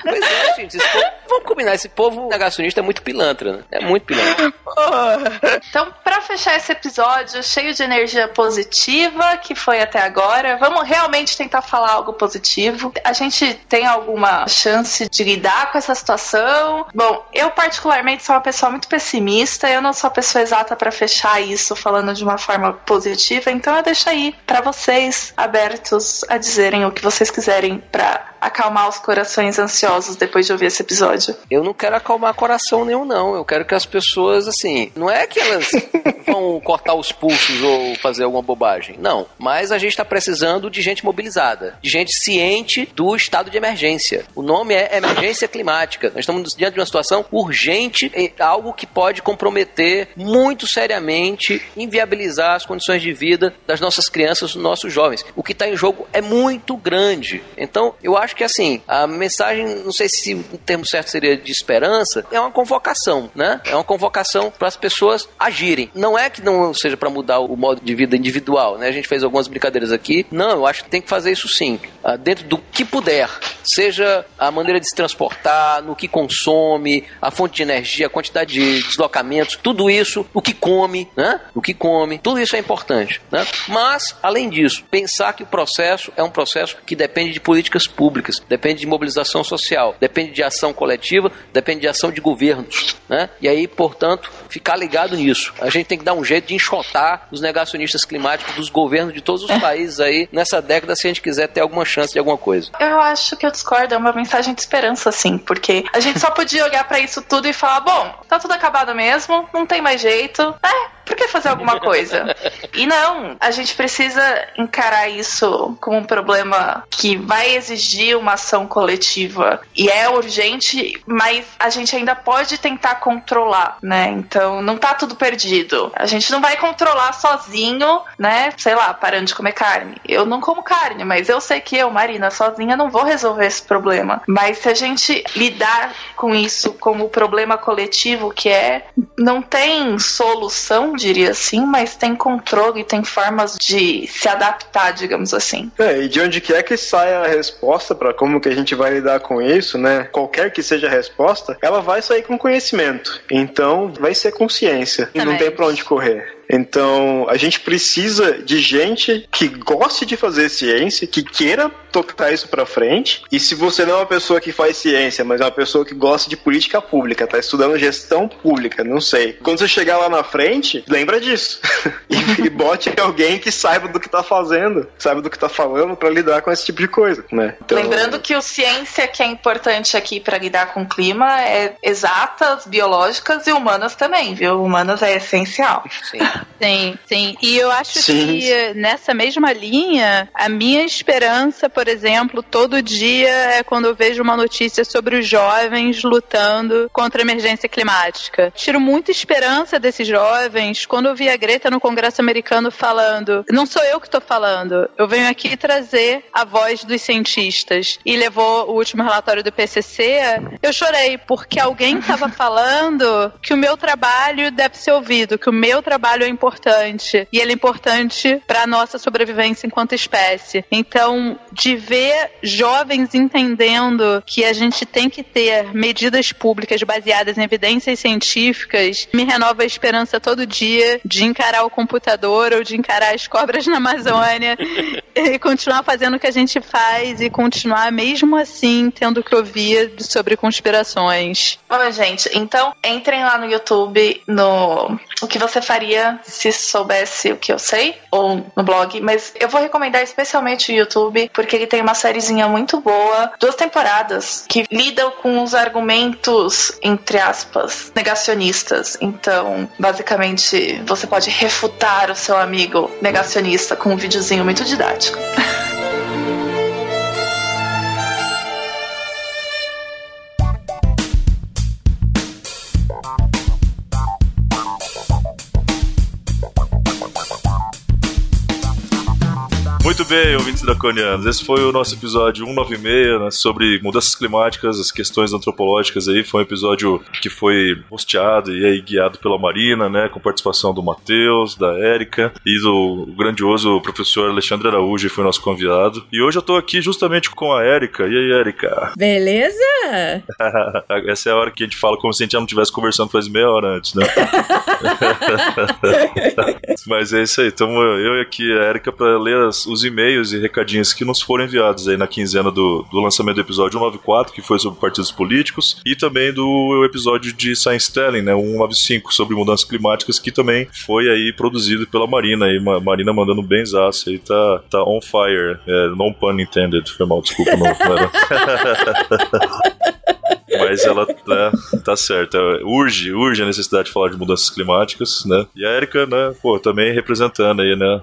Pois é, gente. povo- vamos combinar, esse povo negacionista é muito pilantra, né? É muito pilantra. Então, pra fechar esse episódio cheio de energia positiva que foi até agora, vamos realmente tentar falar algo positivo. A gente tem alguma chance de lidar com essa situação? Bom, eu particularmente sou uma pessoa muito pessimista, eu não sou a pessoa exata pra fechar isso falando de uma forma positiva, então eu deixo aí pra vocês a dizerem o que vocês quiserem pra acalmar os corações ansiosos depois de ouvir esse episódio. Eu não quero acalmar coração nenhum, não. Eu quero que as pessoas, assim, não é que elas vão cortar os pulsos ou fazer alguma bobagem. Não. Mas a gente está precisando de gente mobilizada, de gente ciente do estado de emergência. O nome é emergência climática. Nós estamos diante de uma situação urgente, e algo que pode comprometer muito seriamente, inviabilizar as condições de vida das nossas crianças, dos nossos jovens. O que está em jogo é muito grande. Então, eu acho que assim, a mensagem, não sei se o termo certo seria de esperança, é uma convocação, né? É uma convocação para as pessoas agirem. Não é que não seja para mudar o modo de vida individual, né? A gente fez algumas brincadeiras aqui. Não, eu acho que tem que fazer isso sim, ah, dentro do que puder. Seja a maneira de se transportar, no que consome, a fonte de energia, a quantidade de deslocamentos, tudo isso, o que come, né? O que come, tudo isso é importante, né? Mas, além disso, pensar que o processo é um processo que depende de políticas públicas, depende de mobilização social, depende de ação coletiva, depende de ação de governos, né? E aí, portanto, ficar ligado nisso. A gente tem que dar um jeito de enxotar os negacionistas climáticos dos governos de todos os países aí nessa década se a gente quiser ter alguma chance de alguma coisa. Eu acho que eu discordo, é uma mensagem de esperança, sim, porque a gente só podia olhar pra isso tudo e falar: bom, tá tudo acabado mesmo, não tem mais jeito, é, por que fazer alguma coisa? E não, a gente precisa encarar isso como um problema que vai exigir uma ação coletiva e é urgente, mas a gente ainda pode tentar controlar, né? Então não tá tudo perdido. A gente não vai controlar sozinho, né? Sei lá, parando de comer carne. Eu não como carne, mas eu sei que eu, Marina, sozinha não vou resolver esse problema. Mas se a gente lidar com isso como problema coletivo que é, não tem solução, diria assim, mas tem controle, tem formas de se adaptar, digamos assim. É, e de onde quer que saia a resposta para como que a gente vai lidar com isso, né? Qualquer que seja a resposta, ela vai sair com conhecimento. Então, vai ser consciência. E não tem pra onde correr. Então, a gente precisa de gente que goste de fazer ciência, que queira tocar isso pra frente. E se você não é uma pessoa que faz ciência, mas é uma pessoa que gosta de política pública, tá estudando gestão pública, não sei. Quando você chegar lá na frente, lembra disso. e, e bote alguém que saiba do que tá fazendo, saiba do que tá falando pra lidar com esse tipo de coisa, né? Então, Lembrando que o ciência que é importante aqui para lidar com o clima é exatas, biológicas e humanas também, viu? Humanas é essencial. Sim. Sim, sim. E eu acho Sim. que eh, nessa mesma linha, a minha esperança, por exemplo, todo dia é quando eu vejo uma notícia sobre os jovens lutando contra a emergência climática. Tiro muita esperança desses jovens quando eu vi a Greta no Congresso americano falando. Não sou eu que estou falando, eu venho aqui trazer a voz dos cientistas. E levou o último relatório do PCC. Eu chorei porque alguém estava falando que o meu trabalho deve ser ouvido, que o meu trabalho é importante e ele é importante para a nossa sobrevivência enquanto espécie. Então, de ver jovens entendendo que a gente tem que ter medidas públicas baseadas em evidências científicas, me renova a esperança todo dia de encarar o computador ou de encarar as cobras na Amazônia e continuar fazendo o que a gente faz e continuar mesmo assim tendo que ouvir sobre conspirações. Bom, gente, então entrem lá no YouTube no O que você faria se soubesse o que eu sei, ou no blog, mas eu vou recomendar especialmente o YouTube, porque ele tem uma sériezinha muito boa, duas temporadas, que lidam com os argumentos, entre aspas, negacionistas. Então, basicamente, você pode refutar o seu amigo negacionista com um videozinho muito didático. Muito bem, ouvintes draconianos. Esse foi o nosso episódio 196, né, sobre mudanças climáticas, as questões antropológicas aí. Foi um episódio que foi hosteado e aí guiado pela Marina, né, com participação do Matheus, da Érica e do grandioso professor Alexandre Araújo, que foi nosso convidado. E hoje eu tô aqui justamente com a Érica. E aí, Érica? Beleza? Essa é a hora que a gente fala como se a gente já não estivesse conversando faz meia hora antes, né? Mas é isso aí. Então eu aqui a Érica para ler os e-mails e recadinhos que nos foram enviados aí na quinzena do, do lançamento do episódio 194, que foi sobre partidos políticos, e também do episódio de Science Telling, né, 195, sobre mudanças climáticas, que também foi aí produzido pela Marina. Aí, Marina mandando bem zaço aí, tá, tá on fire. É, non pun intended. Foi mal, desculpa, não. não era. Mas ela tá, tá certa. Urge, urge a necessidade de falar de mudanças climáticas, né? E a Erika, né, pô, também representando aí, né,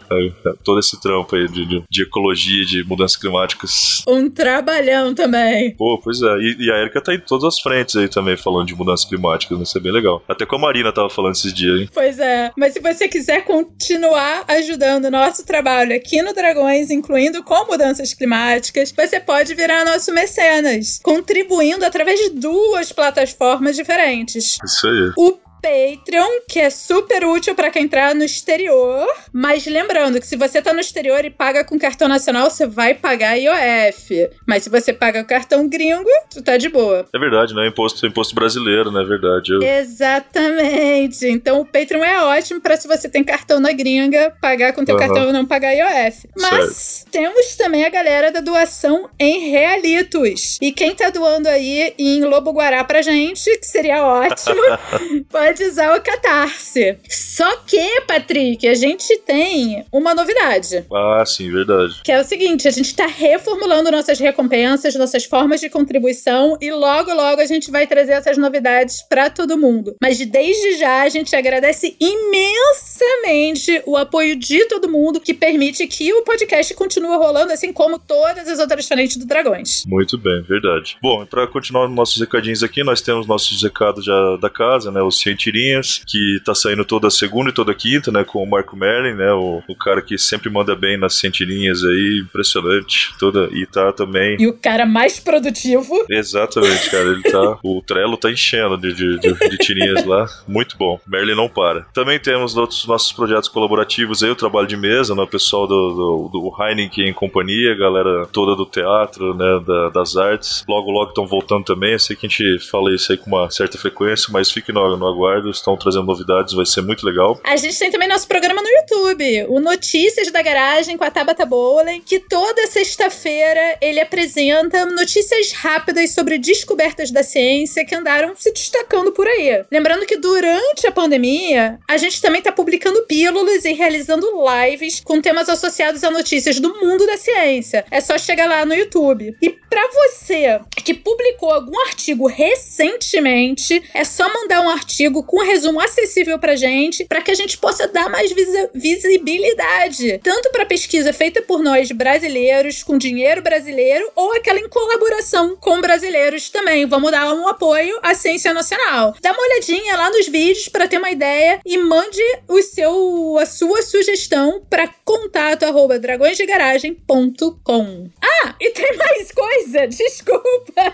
todo esse trampo aí de, de, de ecologia, de mudanças climáticas. Um trabalhão também. Pô, pois é. E, e, a Erika tá em todas as frentes aí também falando de mudanças climáticas, né? Isso é bem legal. Até com a Marina tava falando esses dias, hein? Pois é. Mas se você quiser continuar ajudando o nosso trabalho aqui no Dragões, incluindo com mudanças climáticas, você pode virar nosso mecenas, contribuindo através de duas plataformas diferentes. Isso aí. O Patreon, que é super útil para quem entrar no exterior. Mas lembrando que se você tá no exterior e paga com cartão nacional, você vai pagar IOF. Mas se você paga com cartão gringo, tu tá de boa. É verdade, né? Imposto, imposto brasileiro, né? É verdade. Eu... Exatamente. Então o Patreon é ótimo para se você tem cartão na gringa, pagar com teu uhum. cartão e não pagar IOF. Mas certo. temos também a galera da doação em realitos. E quem tá doando aí em Lobo Guará pra gente, que seria ótimo, pode pode usar o Catarse. Só que, Patrick, a gente tem uma novidade. Ah, sim, verdade. Que é o seguinte: a gente tá reformulando nossas recompensas, nossas formas de contribuição e logo, logo a gente vai trazer essas novidades para todo mundo. Mas desde já a gente agradece imensamente o apoio de todo mundo que permite que o podcast continue rolando, assim como todas as outras frentes do Dragões. Muito bem, verdade. Bom, e para continuar nossos recadinhos aqui, nós temos nossos recados já da casa, né? O Cientirinhas, que tá saindo toda segunda e toda quinta, né? Com o Marco Merlin, né? O, o cara que sempre manda bem nas Cientirinhas aí, impressionante. Toda, e tá também. E o cara mais produtivo. Exatamente, cara. Ele tá. o Trello tá enchendo de, de, de, de tirinhas lá. Muito bom. Merlin não para. Também temos outros nossos projetos colaborativos aí, o trabalho de mesa, né? O pessoal do, do, do Heineken e companhia, galera toda do teatro, né? Da, das artes. Logo, logo estão voltando também. Eu sei que a gente fala isso aí com uma certa frequência, mas fique no, no aguardo. Estão trazendo novidades, vai ser muito legal. A gente tem também nosso programa no YouTube, o Notícias da Garagem com a Tabata Bowling, que toda sexta-feira ele apresenta notícias rápidas sobre descobertas da ciência que andaram se destacando por aí. Lembrando que durante a pandemia, a gente também está publicando pílulas e realizando lives com temas associados a notícias do mundo da ciência. É só chegar lá no YouTube. E para você que publicou algum artigo recentemente, é só mandar um artigo com resumo acessível pra gente, para que a gente possa dar mais visibilidade, tanto para pesquisa feita por nós brasileiros, com dinheiro brasileiro, ou aquela em colaboração com brasileiros também. Vamos dar um apoio à ciência nacional. Dá uma olhadinha lá nos vídeos para ter uma ideia e mande o seu, a sua sugestão para contato@dragõesdegaragem.com. Ah, e tem mais coisa, desculpa.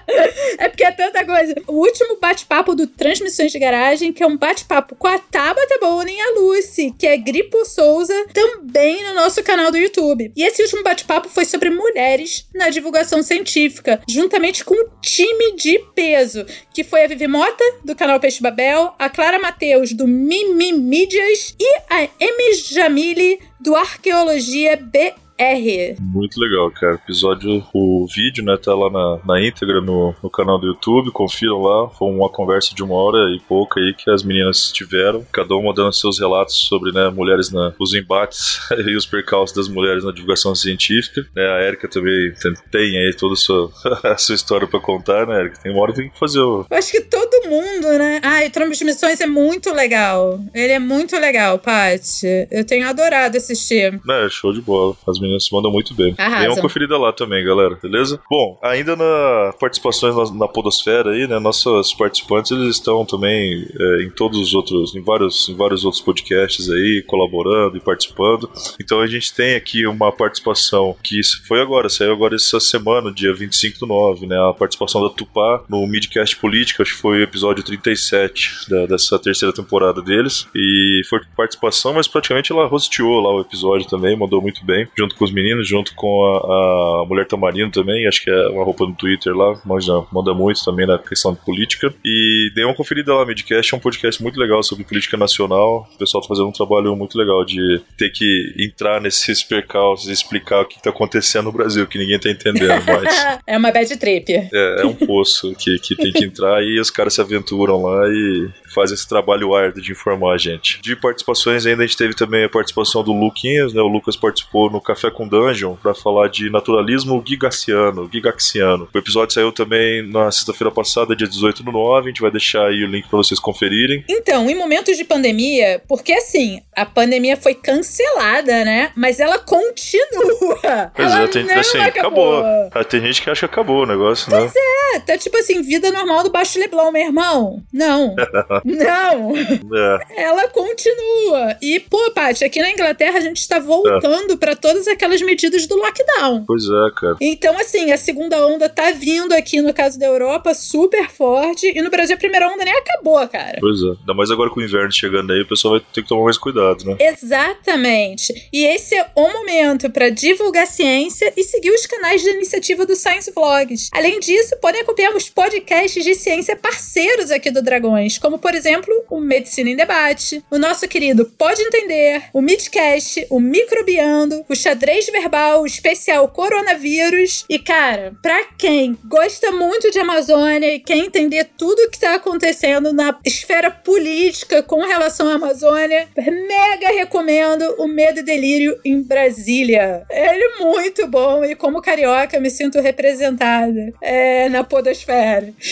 É porque é tanta coisa. O último bate-papo do Transmissões de Garagem, que é um bate-papo papo com a Tabata Bowling e a Lucy, que é Gripo Souza, também no nosso canal do YouTube. E esse último bate-papo foi sobre mulheres na divulgação científica, juntamente com um time de peso, que foi a Vivi Mota, do canal Peixe Babel, a Clara Mateus, do Mimi Mídias, e a Emi Jamile, do Arqueologia B R. Muito legal, cara. Episódio, o vídeo, né, tá lá na, na íntegra no, no canal do YouTube, confiram lá. Foi uma conversa de uma hora e pouca aí que as meninas tiveram, cada uma dando seus relatos sobre, né, mulheres na, os embates e os percalços das mulheres na divulgação científica. Né, a Erika também tem, tem aí toda a sua, a sua história pra contar, né, Erika? Tem uma hora que tem que fazer o... Eu acho que todo mundo, né? Ai, Transmissões é muito legal. Ele é muito legal, Paty. Eu tenho adorado assistir. É, show de bola. As meninas meninas mandam muito bem. Dê uma conferida lá também, galera, beleza? Bom, ainda na participações na, na podosfera aí, né, nossos participantes, eles estão também é, em todos os outros, em vários, em vários outros podcasts aí, colaborando e participando. Então a gente tem aqui uma participação que foi agora, saiu agora essa semana, dia 25 do 9, né, a participação da Tupá no Midcast Política, acho que foi o episódio 37 da, dessa terceira temporada deles, e foi participação, mas praticamente ela hosteou lá o episódio também, mandou muito bem, junto com os meninos, junto com a, a Mulher Tamarino também, acho que é uma roupa no Twitter lá, mas já manda muito também na questão de política. E dei uma conferida lá, Midcast é um podcast muito legal sobre política nacional. O pessoal tá fazendo um trabalho muito legal de ter que entrar nesses percalços e explicar o que tá acontecendo no Brasil, que ninguém tá entendendo mais. é uma bad trip. É, é um poço que, que tem que entrar e os caras se aventuram lá e fazem esse trabalho árduo de informar a gente. De participações ainda a gente teve também a participação do Luquinhas, né? O Lucas participou no Café com Dungeon para falar de naturalismo gigaxiano, gigaxiano. O episódio saiu também na sexta-feira passada, dia 18 do 9, a gente vai deixar aí o link para vocês conferirem. Então, em momentos de pandemia, porque assim, a pandemia foi cancelada, né? Mas ela continua. Pois ela é, tem, não assim, acabou. acabou. Ah, Tem gente que acha que acabou o negócio, né? É, tá tipo assim, vida normal do Baixo Leblon, meu irmão. Não. não. É. Ela continua. E, pô, Paty, aqui na Inglaterra a gente está voltando pra todas aquelas medidas do lockdown. Pois é, cara. Então, assim, a segunda onda tá vindo aqui no caso da Europa super forte. E no Brasil a primeira onda nem acabou, cara. Pois é. Ainda mais agora com o inverno chegando aí, o pessoal vai ter que tomar mais cuidado, né? Exatamente. E esse é o momento para divulgar ciência e seguir os canais de iniciativa do Science Vlogs. Além disso, podem acompanhar os podcasts de ciência parceiros aqui do Dragões, como por exemplo o Medicina em Debate, o nosso querido Pode Entender, o Midcast, o Microbiando, o Xadrez Verbal, o especial Coronavírus. E cara, pra quem gosta muito de Amazônia e quer entender tudo o que tá acontecendo na esfera política com relação à Amazônia, mega recomendo o Medo e Delírio em Brasília. Ele é muito bom e como carioca me sinto representada é, na podosfera.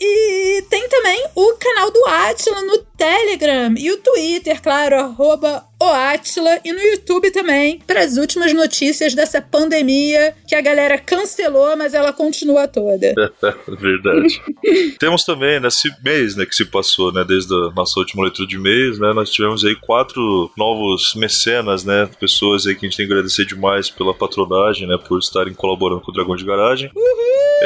e tem também o canal do Atila no Telegram e o Twitter, claro, arroba o Atila e no YouTube também, para as últimas notícias dessa pandemia que a galera cancelou, mas ela continua toda. Verdade. Temos também nesse mês, né, que se passou, né, desde a nossa última leitura de mês, né, nós tivemos aí quatro novos mecenas, né, pessoas aí que a gente tem que agradecer demais pela patronagem, né, por estarem colaborando com o Dragão de Garagem.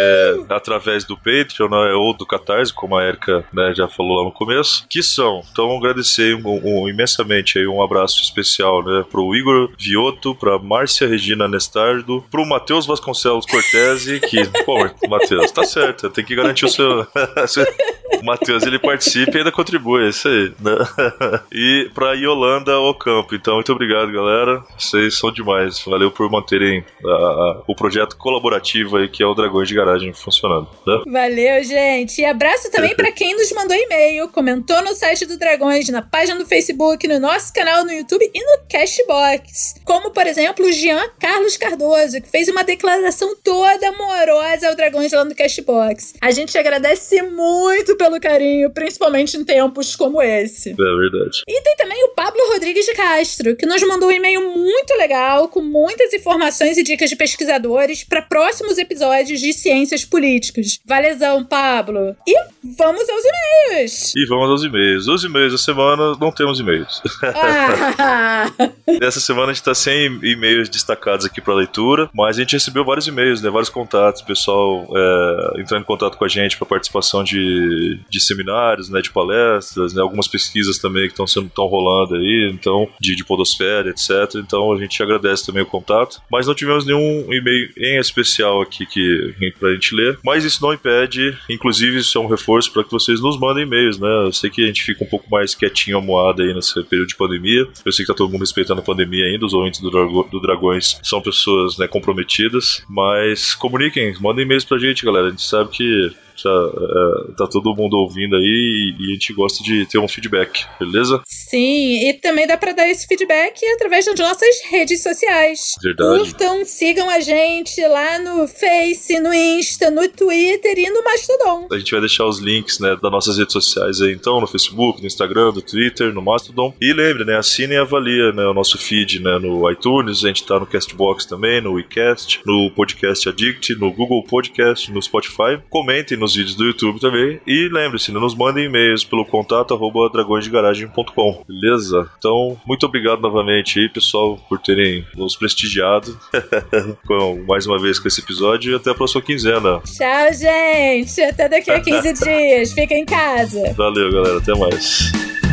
É, através do Patreon né, ou do Catarse, como a Erika né, já falou lá no começo, que são. Então, agradecer um, um, imensamente aí um abraço especial né, pro Igor Vioto, pra Márcia Regina Nestardo, pro Matheus Vasconcelos Cortese, que, pô, Matheus, tá certo, tem que garantir o seu. o Matheus ele participa e ainda contribui, é isso aí. Né? E pra Yolanda Ocampo. Então, muito obrigado, galera. Vocês são demais. Valeu por manterem a- a- o projeto colaborativo aí que é o Dragões de Garagem funcionando. Né? Valeu, gente. E abraço também para quem nos mandou e-mail, comentou no site do Dragões, na página do Facebook, no nosso canal no YouTube e no Cashbox. Como, por exemplo, o Jean Carlos Cardoso, que fez uma declaração toda amorosa ao Dragões lá no Cashbox. A gente agradece muito pelo carinho, principalmente em tempos como esse. É verdade. E tem também o Pablo Rodrigues de Castro, que nos mandou um e-mail muito legal, com muitas informações e dicas de pesquisadores para próximos episódios de ciências políticas. Valezão, Pablo. E vamos aos e-mails. E vamos aos e-mails. Os e-mails da semana não temos e-mails. Ah, Essa semana a gente tá sem e-mails destacados aqui pra leitura, mas a gente recebeu vários e-mails, né? Vários contatos, pessoal é, entrando em contato com a gente para participação de, de seminários, né? De palestras, né? Algumas pesquisas também que estão sendo tão rolando aí, então, de, de podosfera, etc. Então a gente agradece também o contato, mas não tivemos nenhum e-mail em especial aqui que pra gente ler, mas isso não impede, inclusive isso é um reforço para que vocês nos mandem e-mails, né? Eu sei que a gente fica um pouco mais quietinho, amoado aí nesse período de pandemia. Eu sei que tá todo mundo respeitando a pandemia ainda, os ouvintes do, Drago- do Dragões são pessoas né, comprometidas, mas comuniquem, mandem e-mails pra gente, galera. A gente sabe que Já, é, tá todo mundo ouvindo aí e, e a gente gosta de ter um feedback, beleza? Sim, e também dá pra dar esse feedback através das nossas redes sociais. Verdade. Curtam, sigam a gente lá no Face, no Insta, no Twitter e no Mastodon. A gente vai deixar os links né, das nossas redes sociais aí, então, no Facebook, no Instagram, no Twitter, no Mastodon. E lembre, né, assine e avalie né, o nosso feed né, no iTunes, a gente tá no Castbox também, no WeCast, no Podcast Addict, no Google Podcast, no Spotify. Comentem nos vídeos do YouTube também. E lembre-se, nos mandem e-mails pelo contato arroba dragõesdegaragem.com, beleza? Então, muito obrigado novamente aí, pessoal, por terem nos prestigiado com, mais uma vez com esse episódio e até a próxima quinzena. Tchau, gente. Até daqui a 15 dias. Fica em casa. Valeu, galera. Até mais.